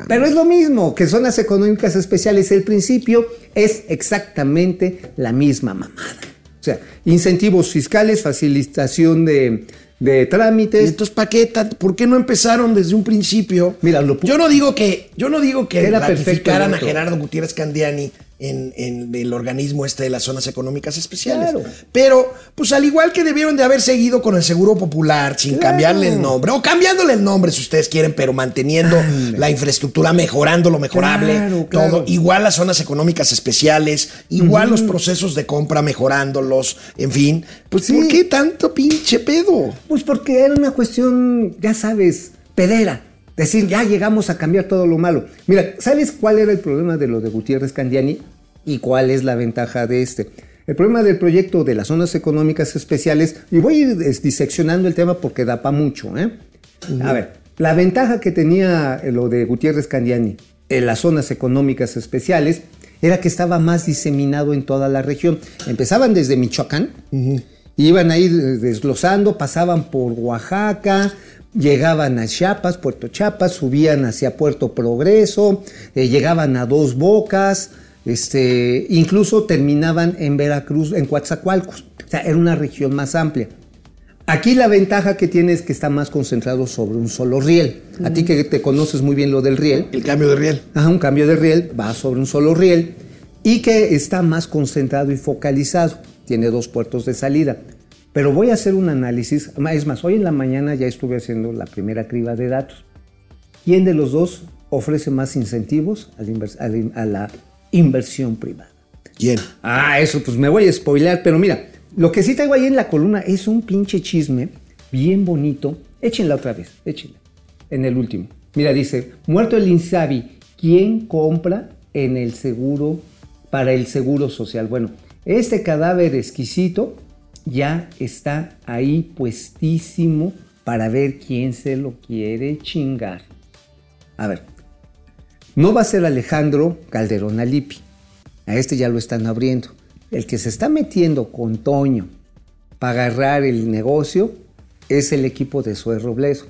pero es lo mismo que zonas económicas especiales. El principio es exactamente la misma mamada. O sea, incentivos fiscales, facilitación de, de trámites. Entonces, ¿para qué? ¿Por qué no empezaron desde un principio? Mira, lo yo no digo que, yo no digo que Era ratificaran a. Gerardo Gutiérrez Candiani en, en el organismo este de las zonas económicas especiales. Claro. Pero, pues al igual que debieron de haber seguido con el Seguro Popular, sin Claro. cambiarle el nombre, o cambiándole el nombre si ustedes quieren, pero manteniendo la infraestructura, mejorando lo mejorable, Claro, todo. Igual las zonas económicas especiales, igual los procesos de compra mejorándolos, en fin. Pues, Sí. ¿por qué tanto pinche pedo? Pues porque era una cuestión, ya sabes, pedera. Decir, ya llegamos a cambiar todo lo malo. Mira, ¿sabes cuál era el problema de lo de Gutiérrez Candiani y cuál es la ventaja de este? El problema del proyecto de las zonas económicas especiales, y voy a ir diseccionando el tema porque da para mucho, ¿eh? A ver, la ventaja que tenía eh, lo de Gutiérrez Candiani en las zonas económicas especiales era que estaba más diseminado en toda la región. Empezaban desde Michoacán, Iban a ir eh, desglosando, pasaban por Oaxaca, llegaban a Chiapas, Puerto Chiapas, subían hacia Puerto Progreso, eh, llegaban a Dos Bocas, este, incluso terminaban en Veracruz, en Coatzacoalcos. O sea, era una región más amplia. Aquí la ventaja que tiene es que está más concentrado sobre un solo riel. A ti que te conoces muy bien lo del riel, El cambio de riel. Ajá, un cambio de riel, va sobre un solo riel y que está más concentrado y focalizado. Tiene dos puertos de salida. Pero voy a hacer un análisis. Es más, hoy en la mañana ya estuve haciendo la primera criba de datos. ¿Quién de los dos ofrece más incentivos a la, invers- a la- a la inversión privada? ¿Quién? Ah, eso, pues me voy a spoilear, pero mira, lo que sí traigo ahí en la columna es un pinche chisme bien bonito. Échenla otra vez, échenla. En el último. Mira, dice, muerto el Insabi, ¿quién compra en el seguro para el Seguro Social. Bueno, este cadáver exquisito ya está ahí puestísimo para ver quién se lo quiere chingar. A ver, no va a ser Alejandro Calderón Alipi. A este ya lo están abriendo. El que se está metiendo con Toño para agarrar el negocio es el equipo de Sue Robledo.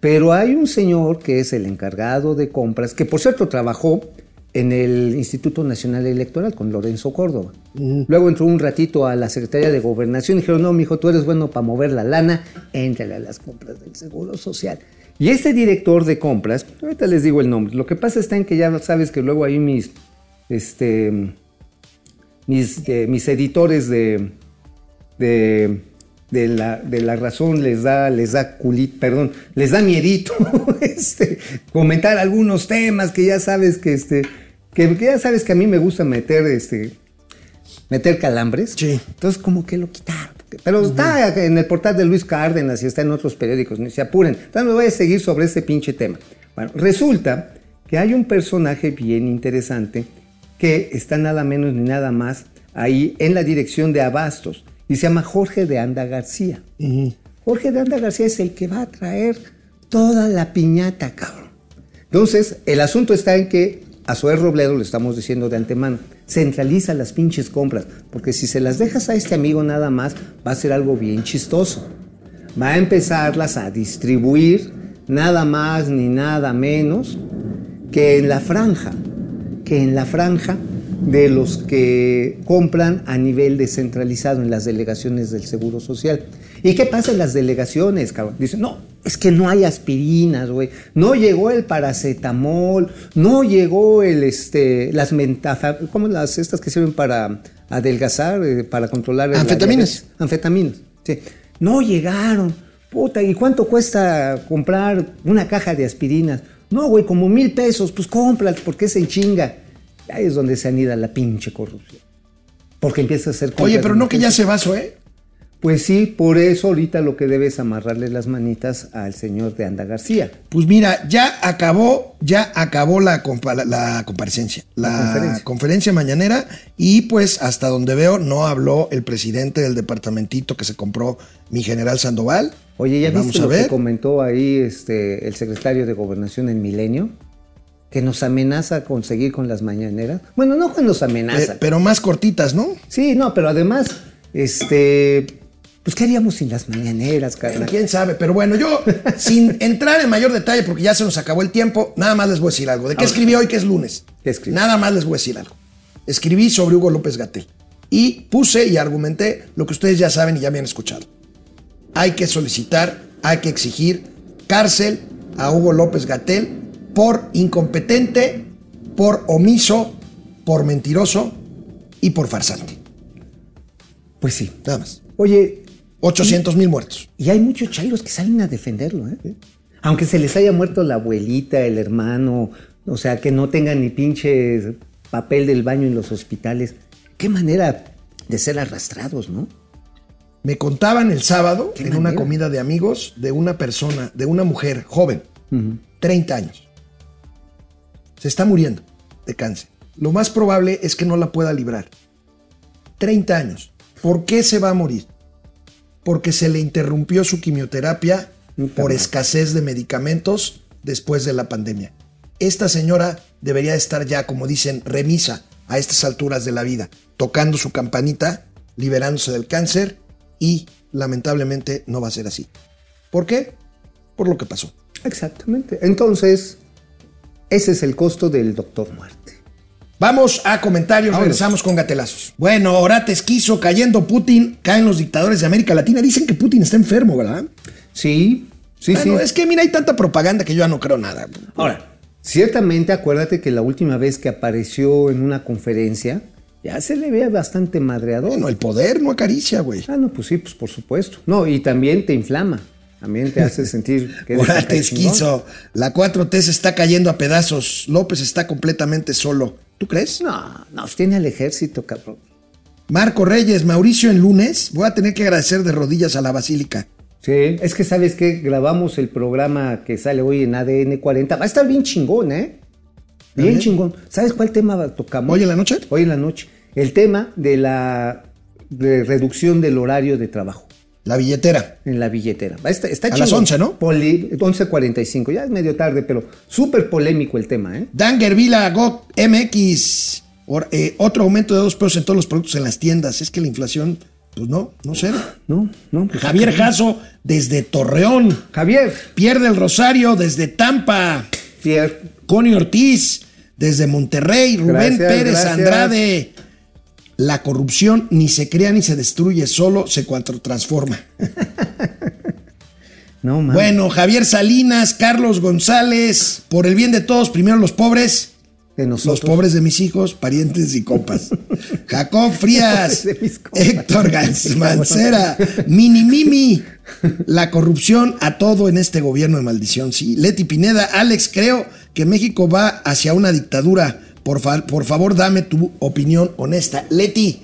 Pero hay un señor que es el encargado de compras, que por cierto trabajó en el Instituto Nacional Electoral con Lorenzo Córdoba. Luego entró un ratito a la Secretaría de Gobernación y dijeron, no, mijo, tú eres bueno para mover la lana, éntrale a las compras del Seguro Social. Y este director de compras, ahorita les digo el nombre, lo que pasa está en que ya sabes que luego ahí mis, este, mis, eh, mis editores de, de, de la, de la razón les da, les da culit, perdón, les da miedito [laughs] este, comentar algunos temas que ya sabes que, este, que, ya sabes que a mí me gusta meter, este, meter calambres. Sí. Entonces como que lo quitaron. Pero está en el portal de Luis Cárdenas y está en otros periódicos, ni se apuren. Entonces me voy a seguir sobre ese pinche tema. Bueno, resulta que hay un personaje bien interesante que está nada menos ni nada más ahí en la dirección de Abastos y se llama Jorge de Anda García. Jorge de Anda García es el que va a traer toda la piñata, cabrón. Entonces, el asunto está en que a Zoé Robledo, le estamos diciendo de antemano, centraliza las pinches compras, porque si se las dejas a este amigo nada más, va a ser algo bien chistoso. Va a empezarlas a distribuir nada más ni nada menos que en la franja, que en la franja de los que compran a nivel descentralizado en las delegaciones del Seguro Social. ¿Y qué pasa en las delegaciones, cabrón? Dicen, no, es que no hay aspirinas, güey. No llegó el paracetamol, no llegó el, este, las mentafa, ¿cómo las estas que sirven para adelgazar, eh, para controlar el- Anfetaminas. Anfetaminas, sí. No llegaron. Puta, ¿y cuánto cuesta comprar una caja de aspirinas? No, güey, como mil pesos, pues cómpralas porque es en chinga. Ahí es donde se anida la pinche corrupción. Porque empieza a ser Oye, pero no que ya se basó, ¿eh? Pues sí, por eso ahorita lo que debes amarrarle las manitas al señor de Anda García. Pues mira, ya acabó, ya acabó la, compa- la- comparecencia, la, La conferencia. conferencia. mañanera y pues hasta donde veo no habló el presidente del departamentito que se compró mi general Sandoval. Oye, ¿ya Vamos viste a lo ver. que comentó ahí este, el secretario de Gobernación en Milenio? Que nos amenaza con seguir con las mañaneras. Bueno, no que nos amenaza. Pe- pero más cortitas, ¿no? Sí, no, pero además, este, pues ¿qué haríamos sin las mañaneras, carnal? Quién sabe, pero bueno, yo [laughs] sin entrar en mayor detalle porque ya se nos acabó el tiempo, nada más les voy a decir algo. ¿De qué escribí hoy que es lunes? ¿Qué escribí? Nada más les voy a decir algo. Escribí sobre Hugo López Gatel y puse y argumenté lo que ustedes ya saben y ya me han escuchado. Hay que solicitar, hay que exigir cárcel a Hugo López Gatel por incompetente, por omiso, por mentiroso y por farsante. Pues sí. Nada más. Oye, 800 mil muertos. y hay muchos chairos que salen a defenderlo, ¿eh? Aunque se les haya muerto la abuelita, el hermano, o sea, que no tengan ni pinche papel del baño en los hospitales. Qué manera de ser arrastrados, ¿no? Me contaban el sábado en una comida de amigos de una persona, de una mujer joven, 30 años. Se está muriendo de cáncer. Lo más probable es que no la pueda librar. 30 años. ¿Por qué se va a morir? Porque se le interrumpió su quimioterapia por escasez de medicamentos después de la pandemia. Esta señora debería estar ya, como dicen, remisa a estas alturas de la vida, tocando su campanita, liberándose del cáncer y lamentablemente no va a ser así. ¿Por qué? Por lo que pasó. Exactamente. Entonces, ese es el costo del doctor muerte. Vamos a comentarios, Vámonos. regresamos con gatelazos. Bueno, Orates quiso, cayendo Putin, caen los dictadores de América Latina. Dicen que Putin está enfermo, ¿verdad? Sí, sí, Bueno, sí. es que mira, hay tanta propaganda que yo ya no creo nada. Ahora, ciertamente acuérdate que la última vez que apareció en una conferencia, ya se le veía bastante madreador. Bueno, el poder no acaricia, güey. Ah, no, pues sí, pues por supuesto. No, y también te inflama. También te hace sentir que eres quiso. La 4T se está cayendo a pedazos. López está completamente solo. ¿Tú crees? No, no, tiene al ejército, cabrón. Marco Reyes, Mauricio en lunes. Voy a tener que agradecer de rodillas a la basílica. Sí, es que sabes que grabamos el programa que sale hoy en ADN 40. Va a estar bien chingón, ¿eh? Bien chingón. ¿Sabes cuál tema tocamos? ¿Hoy en la noche? Hoy en la noche. El tema de la de reducción del horario de trabajo La billetera. en la billetera. Está, está A chingón. las 11, ¿no? Poli- 11.45. Ya es medio tarde, pero súper polémico el tema, ¿eh? Danger Vila Go MX. Or- eh, otro aumento de dos pesos en todos los productos en las tiendas. Es que la inflación, pues no, no cero. No, no. pues, Javier Jasso desde Torreón. Javier. Pierre del Rosario desde Tampa. Pierre. Connie Ortiz desde Monterrey. Rubén Gracias, Pérez gracias. Andrade. La corrupción ni se crea ni se destruye, solo se cuatro transforma. [laughs] No. Bueno, Javier Salinas, Carlos González, por el bien de todos, primero los pobres. De Los pobres de mis hijos, parientes y compas. [laughs] Jacob Frías. [laughs] Héctor Mancera, Mini Mimi. La corrupción a todo en este gobierno de maldición, sí. Leti Pineda, Alex, creo que México va hacia una dictadura. Por, fa- por favor, dame tu opinión honesta. Leti,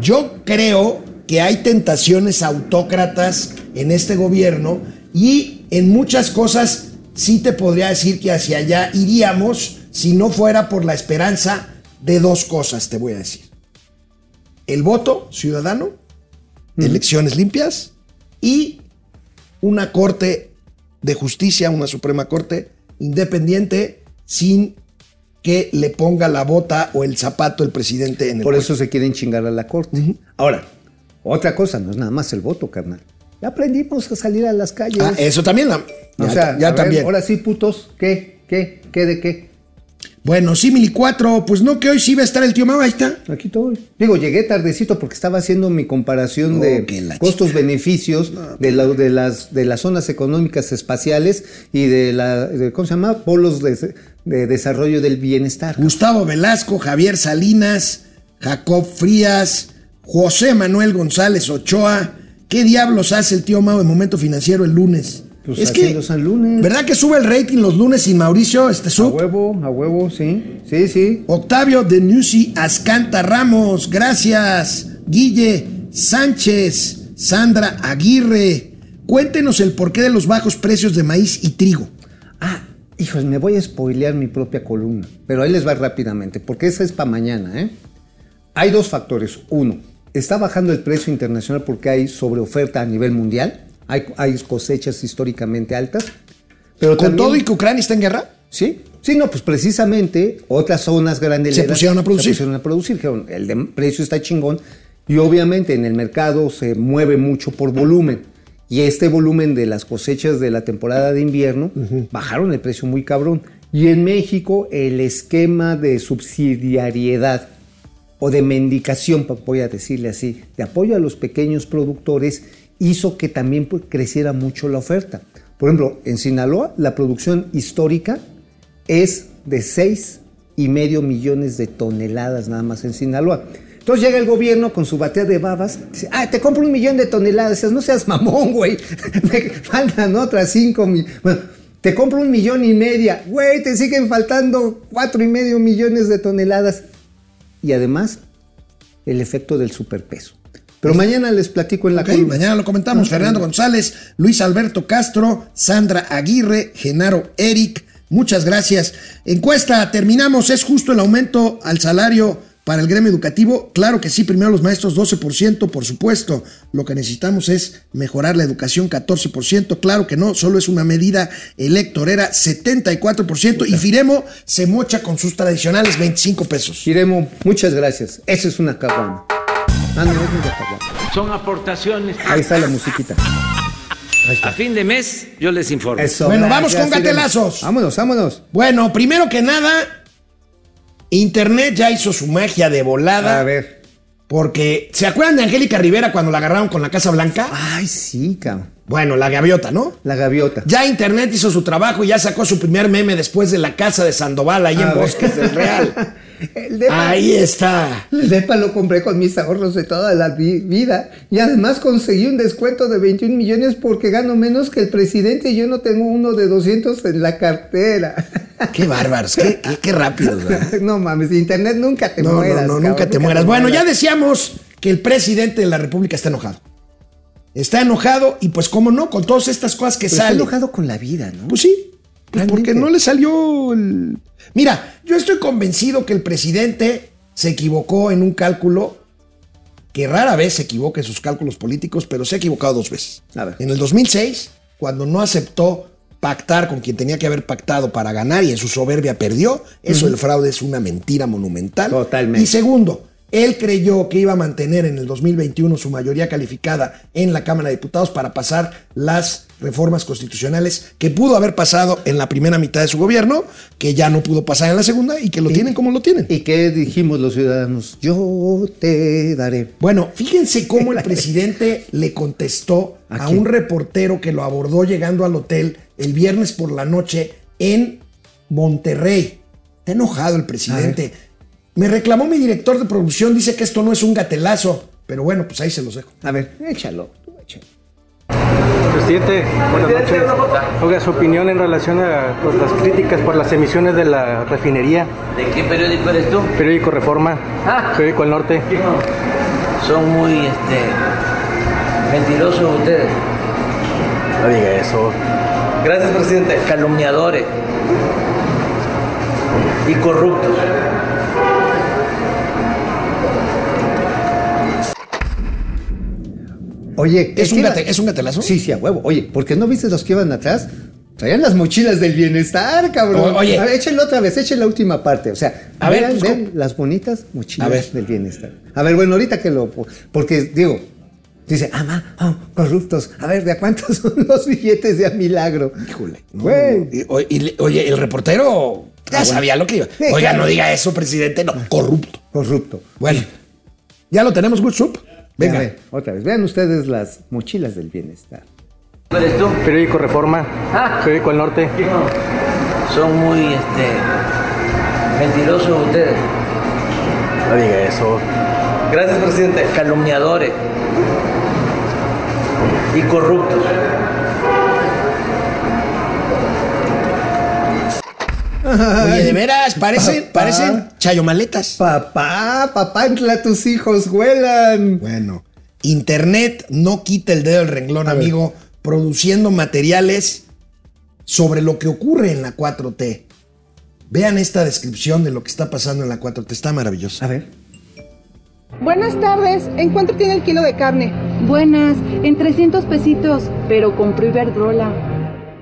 yo creo que hay tentaciones autócratas en este gobierno y en muchas cosas sí te podría decir que hacia allá iríamos si no fuera por la esperanza de dos cosas, te voy a decir. El voto ciudadano, elecciones limpias y una corte de justicia, una Suprema Corte independiente sin que le ponga la bota o el zapato el presidente en el Por cuello. eso se quieren chingar a la corte. Ahora, otra cosa, no es nada más el voto, carnal. Ya aprendimos a salir a las calles. Ah, eso también. la- o sea, ya a ver, también. ahora sí, putos, ¿qué? ¿Qué? ¿Qué de qué? Bueno, Simili 4, pues no que hoy sí va a estar el tío Mao, ahí está. Aquí estoy. Digo, llegué tardecito porque estaba haciendo mi comparación Oh, de la costos-beneficios de, la- de las, de las zonas económicas espaciales y de la, de, ¿cómo se llama? Polos de, de desarrollo del bienestar. Gustavo Velasco, Javier Salinas, Jacob Frías, José Manuel González Ochoa. ¿Qué diablos hace el tío Mao en momento financiero el lunes? Pues es que, Lunes. ¿verdad que sube el rating los lunes sin Mauricio este A sub? huevo, a huevo, sí. Sí, sí. Octavio de Nusi Ascanta Ramos, gracias. Guille Sánchez, Sandra Aguirre. Cuéntenos el porqué de los bajos precios de maíz y trigo. Hijos, me voy a spoilear mi propia columna, pero ahí les va rápidamente, porque esa es para mañana, ¿eh? Hay dos factores. Uno, está bajando el precio internacional porque hay sobreoferta a nivel mundial, hay, hay cosechas históricamente altas, pero ¿Con también- todo y que Ucrania está en guerra? Sí, sí, no, pues precisamente otras zonas grandes Se pusieron a producir. Se pusieron a producir, dijeron, el de- precio está chingón y obviamente en el mercado se mueve mucho por volumen. Y este volumen de las cosechas de la temporada de invierno bajaron el precio muy cabrón. Y en México el esquema de subsidiariedad o de mendicación, voy a decirle así, de apoyo a los pequeños productores, hizo que también pues, creciera mucho la oferta. Por ejemplo, en Sinaloa la producción histórica es de 6 y medio millones de toneladas nada más en Sinaloa. Entonces llega el gobierno con su batea de babas, dice, ah, te compro un millón de toneladas. Dices, no seas mamón, güey. [laughs] Me faltan otras 5 millones. Bueno, te compro un millón y media. Güey, te siguen faltando cuatro y medio millones de toneladas. Y además, el efecto del superpeso. Pero mañana les platico en la Ok, columna. mañana lo comentamos. Fernando González, Luis Alberto Castro, Sandra Aguirre, Genaro Eric. Muchas gracias. Encuesta, terminamos. ¿Es justo el aumento al salario para el gremio educativo? Claro que sí. Primero los maestros 12%, por supuesto. Lo que necesitamos es mejorar la educación 14%. Claro que no, solo es una medida electorera 74%. Y Firemo se mocha con sus tradicionales 25 pesos. Giremo, muchas gracias. Esa es una caguama. Ah, no, es una caguama. Son aportaciones. Ahí está la musiquita. A fin de mes yo les informo. Eso, Bueno, vamos gracias, con gatelazos. Vámonos, vámonos. Bueno, primero que nada, Internet ya hizo su magia de volada. A ver. Porque, ¿se acuerdan de Angélica Rivera cuando la agarraron con la Casa Blanca? Ay, sí, cabrón. Bueno, la gaviota, ¿no? La gaviota. Ya Internet hizo su trabajo y ya sacó su primer meme después de la casa de Sandoval ahí A en ver. Bosques del Real. [laughs] El depa, Ahí está. el depa lo compré con mis ahorros de toda la vi- vida. Y además conseguí un descuento de 21 millones porque gano menos que el presidente y yo no tengo uno de 200 en la cartera. [laughs] Qué bárbaros, qué, qué, qué rápidos, ¿verdad? [laughs] no mames, internet nunca te No, mueras. no, no, cabrón, nunca te mueras. Bueno, ya decíamos que el presidente de la República está enojado. Está enojado y pues cómo no, con todas estas cosas que Pero está salen. enojado con la vida, ¿no? Pues sí. Pues porque no le salió el... Mira, yo estoy convencido que el presidente se equivocó en un cálculo que rara vez se equivoca en sus cálculos políticos, pero se ha equivocado dos veces. En el 2006, cuando no aceptó pactar con quien tenía que haber pactado para ganar y en su soberbia perdió, eso el fraude es una mentira monumental. Totalmente. Y segundo, él creyó que iba a mantener en el 2021 su mayoría calificada en la Cámara de Diputados para pasar las reformas constitucionales que pudo haber pasado en la primera mitad de su gobierno, que ya no pudo pasar en la segunda y que lo tienen como lo tienen. ¿Y qué dijimos los ciudadanos? Yo te daré. Bueno, fíjense cómo el presidente le contestó a, quién? un reportero que lo abordó llegando al hotel el viernes por la noche en Monterrey. Está enojado el presidente. Me reclamó mi director de producción, dice que esto no es un gatelazo. Pero bueno, pues ahí se los dejo. A ver, échalo. Presidente, buenas noches. Oiga, su opinión en relación a pues, las críticas por las emisiones de la refinería. ¿De qué periódico eres tú? Periódico Reforma, Ah. Periódico El Norte. Son muy este, mentirosos ustedes. No diga eso. Gracias, presidente. Calumniadores y corruptos. Oye, ¿Es un gate- es un gatelazo? Sí, sí, a huevo. Oye, ¿por qué no viste los que iban atrás? Traían las mochilas del bienestar, cabrón. O- oye. A ver, échenlo otra vez, echen la última parte. O sea, A ver, pues, las bonitas mochilas del bienestar. A ver, bueno, ahorita que lo. Porque, digo, dice, ah, ma, ah, corruptos. A ver, ¿de a cuántos [laughs] son los billetes de a milagro? Híjole. no, Güey. y- oye, el reportero ya Ah, bueno. sabía lo que iba. Oiga, no diga eso, presidente. No, corrupto. Corrupto. Bueno, ya lo tenemos, Good Soup. Venga. Ver, otra vez. Vean ustedes las mochilas del bienestar. ¿Eres tú? Periódico Reforma, Ah. Periódico El Norte. Son muy este, mentirosos ustedes. No diga eso. Gracias, presidente. Calumniadores y corruptos. Oye, de veras, parecen, Papá. parecen chayomaletas. Papá, papá, a tus hijos vuelan. Bueno, Internet no quita el dedo del renglón, amigo, produciendo materiales sobre lo que ocurre en la 4T. Vean esta descripción de lo que está pasando en la 4T, está maravillosa. A ver. Buenas tardes, ¿en cuánto tiene el kilo de carne? Buenas, en 300 pesitos, pero compré Iberdrola.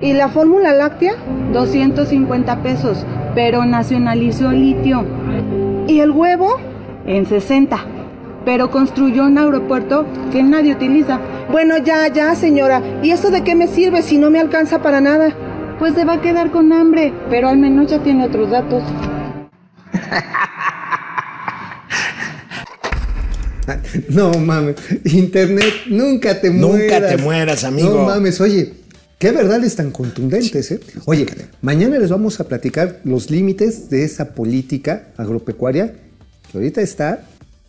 ¿Y la fórmula láctea? 250 pesos, pero nacionalizó litio. ¿Y el huevo? En 60, pero construyó un aeropuerto que nadie utiliza. Bueno, ya, ya, señora. ¿Y eso de qué me sirve si no me alcanza para nada? Pues se va a quedar con hambre, pero al menos ya tiene otros datos. [laughs] No mames, internet, nunca te Nunca mueras. te mueras, amigo. No mames, oye, qué verdades tan contundentes, ¿eh? Oye, mañana les vamos a platicar los límites de esa política agropecuaria que ahorita está,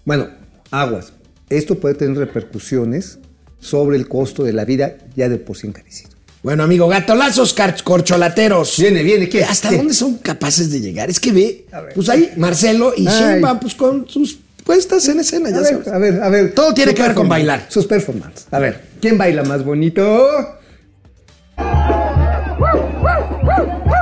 bueno, aguas. Esto puede tener repercusiones sobre el costo de la vida ya de por sí encarecido. Bueno, amigo, gatolazos corcholateros. Viene, viene, ¿qué? ¿Hasta ¿Qué? dónde son capaces de llegar? Es que ve, pues ahí Marcelo y. Sheinbaum, pues con sus puestas en escena, ya A ver, sabes. a ver, a ver. Todo tiene que ver con bailar. Sus performances. A ver, ¿quién baila más bonito? Woo, woo, woo, Woo!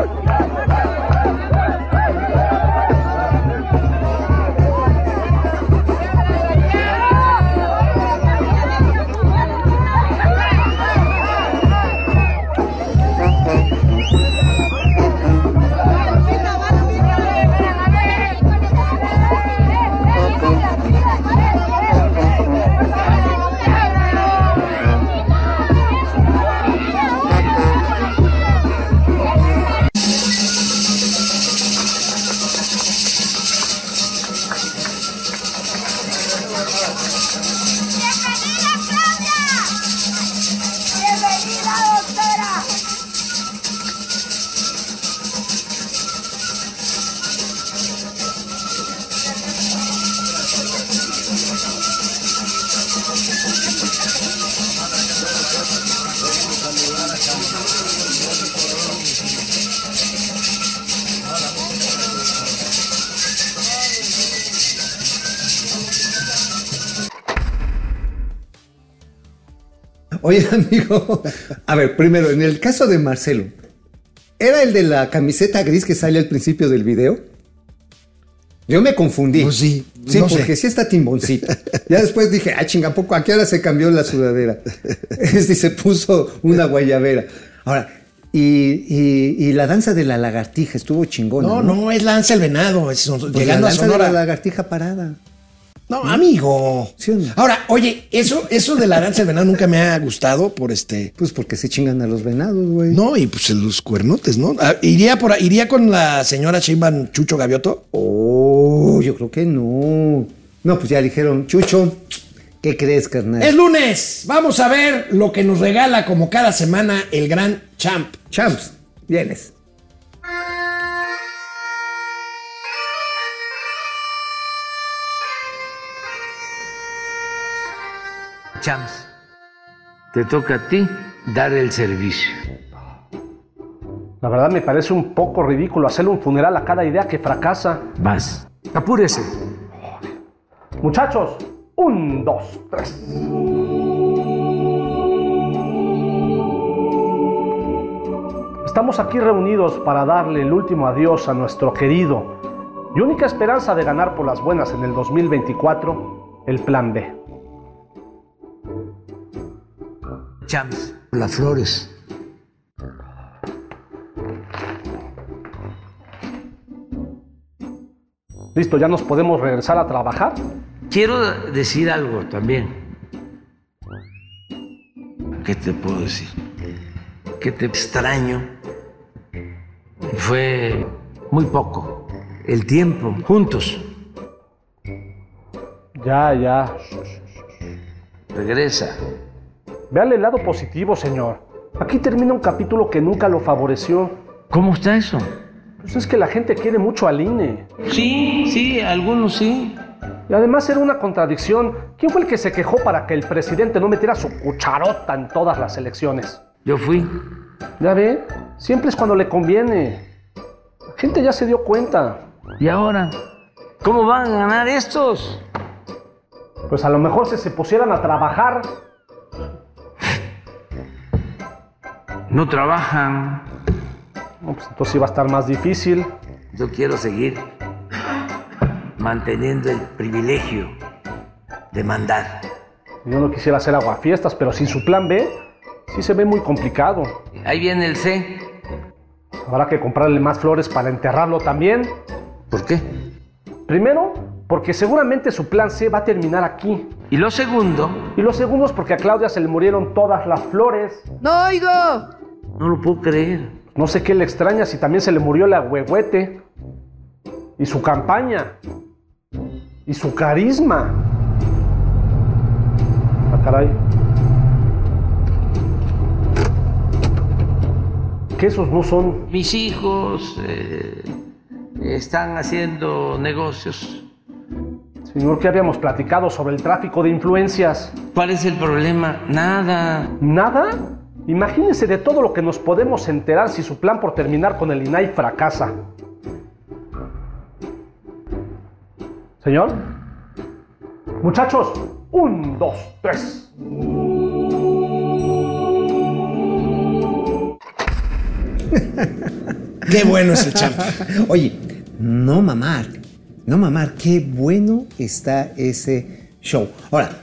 Oye, [laughs] amigo, a ver, primero, en el caso de Marcelo, ¿Era el de la camiseta gris que sale al principio del video? Yo me confundí. Pues sí, Sí, no sé. porque sí está timboncita. [laughs] Ya después dije, ah, chinga, ¿a poco? ¿A qué hora se cambió la sudadera? [laughs] Este se puso una guayabera. Ahora, y, y- y la danza de la lagartija estuvo chingona. No, no, es lanza el venado. es- Pues llegando la a danza Sonora. de la lagartija parada. No, amigo. ¿Sí o no? Ahora, oye, eso, eso de la danza del venado nunca me ha gustado por este. Pues porque se chingan a los venados, güey. No, y pues los cuernotes, ¿no? Ah, iría por iría con la señora Sheinbaum Chucho Gavioto. Oh, yo creo que no. No, pues ya dijeron, Chucho, ¿qué crees, carnal? Es lunes. Vamos a ver lo que nos regala como cada semana el gran champ. Champs, vienes. Chams, te toca a ti dar el servicio. La verdad me parece un poco ridículo hacerle un funeral a cada idea que fracasa. Vas. Apúrese. Muchachos, un, dos, tres. Estamos aquí reunidos para darle el último adiós a nuestro querido y única esperanza de ganar por las buenas en el 2024, el Plan B. Chams, las flores. Listo, ya nos podemos regresar a trabajar. Quiero decir algo también. ¿Qué te puedo decir? Que te extraño. Fue muy poco el tiempo juntos. Ya, ya. Regresa. Vean el lado positivo, señor. Aquí termina un capítulo que nunca lo favoreció. ¿Cómo está eso? Pues es que la gente quiere mucho al INE. Sí, sí, algunos sí. Y además era una contradicción. ¿Quién fue el que se quejó para que el presidente no metiera su cucharota en todas las elecciones? Yo fui. Ya ve, siempre es cuando le conviene. La gente ya se dio cuenta. ¿Y ahora? ¿Cómo van a ganar estos? Pues a lo mejor si se pusieran a trabajar. No trabajan. No, pues entonces iba a estar más difícil. Yo quiero seguir manteniendo el privilegio de mandar. Yo no quisiera hacer aguafiestas, pero sin su plan B, sí se ve muy complicado. Ahí viene el C. Habrá que comprarle más flores para enterrarlo también. ¿Por qué? Primero, porque seguramente su plan C va a terminar aquí. Y lo segundo, Y lo segundo es porque a Claudia se le murieron todas las flores. ¡No oigo! no lo puedo creer. No sé qué le extraña si también se le murió la huehuete. Y su campaña. Y su carisma. Ah, caray. Que esos no son. Mis hijos eh, están haciendo negocios. Señor, que habíamos platicado sobre el tráfico de influencias. ¿Cuál es el problema? Nada. ¿Nada? Imagínese de todo lo que nos podemos enterar si su plan por terminar con el INAI fracasa. Señor. Muchachos, un, dos, tres. Qué bueno es el champ. Oye, no mamar. No mamar. Qué bueno está ese show. Ahora,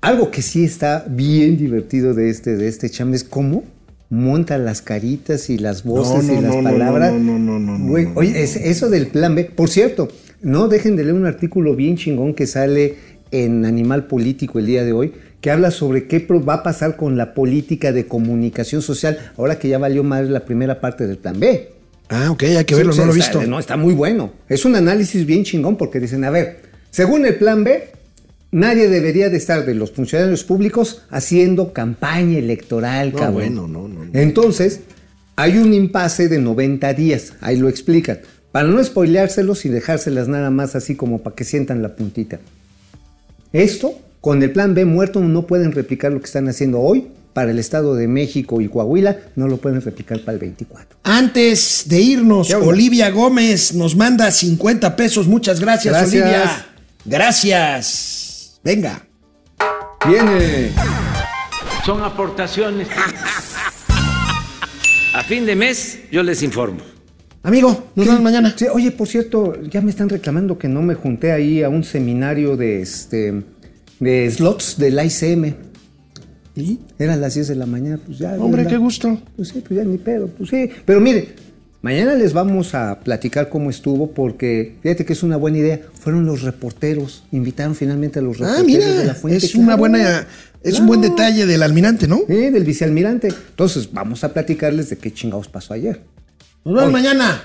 algo que sí está bien divertido de este, de este cham es cómo monta las caritas y las voces No, no, y las no, palabras. no, no, no, no, no, oye, es- eso del plan B. Por cierto, no dejen de leer un artículo bien chingón que sale en Animal Político el día de hoy, que habla sobre qué va a pasar con la política de comunicación social ahora que ya valió más la primera parte del plan B. Ah, ok, hay que verlo, no lo he visto. No, está muy bueno. Es un análisis bien chingón porque dicen, a ver, según el plan B, nadie debería de estar de los funcionarios públicos haciendo campaña electoral, No, cabrón. bueno, no, no, no. Entonces, hay un impasse de 90 días, ahí lo explican, para no spoileárselos y dejárselas nada más así como para que sientan la puntita. Esto, con el plan B muerto, no pueden replicar lo que están haciendo hoy para el Estado de México y Coahuila, no lo pueden replicar para el 24. Antes de irnos. Olivia Gómez nos manda 50 pesos. Muchas gracias, Gracias. Olivia. Gracias. Venga. Viene. Son aportaciones. A fin fin de mes yo les informo. Amigo, nos vemos mañana. Sí, oye, por cierto, ya me están reclamando que no me junté ahí a un seminario de este de slots del ICM. ¿Y? Eran las 10 de la mañana, pues ya. Hombre, ya- qué gusto. Pues sí, pues ya ni pedo, pues sí. Pero mire, mañana les vamos a platicar cómo estuvo porque fíjate que es una buena idea. Fueron los reporteros, invitaron finalmente a los Ah, reporteros mira, de la fuente. es una claro. buena, es un buen detalle del almirante, ¿no? Sí, del vicealmirante. Entonces, vamos a platicarles de qué chingados pasó ayer. Nos vemos Hoy. mañana.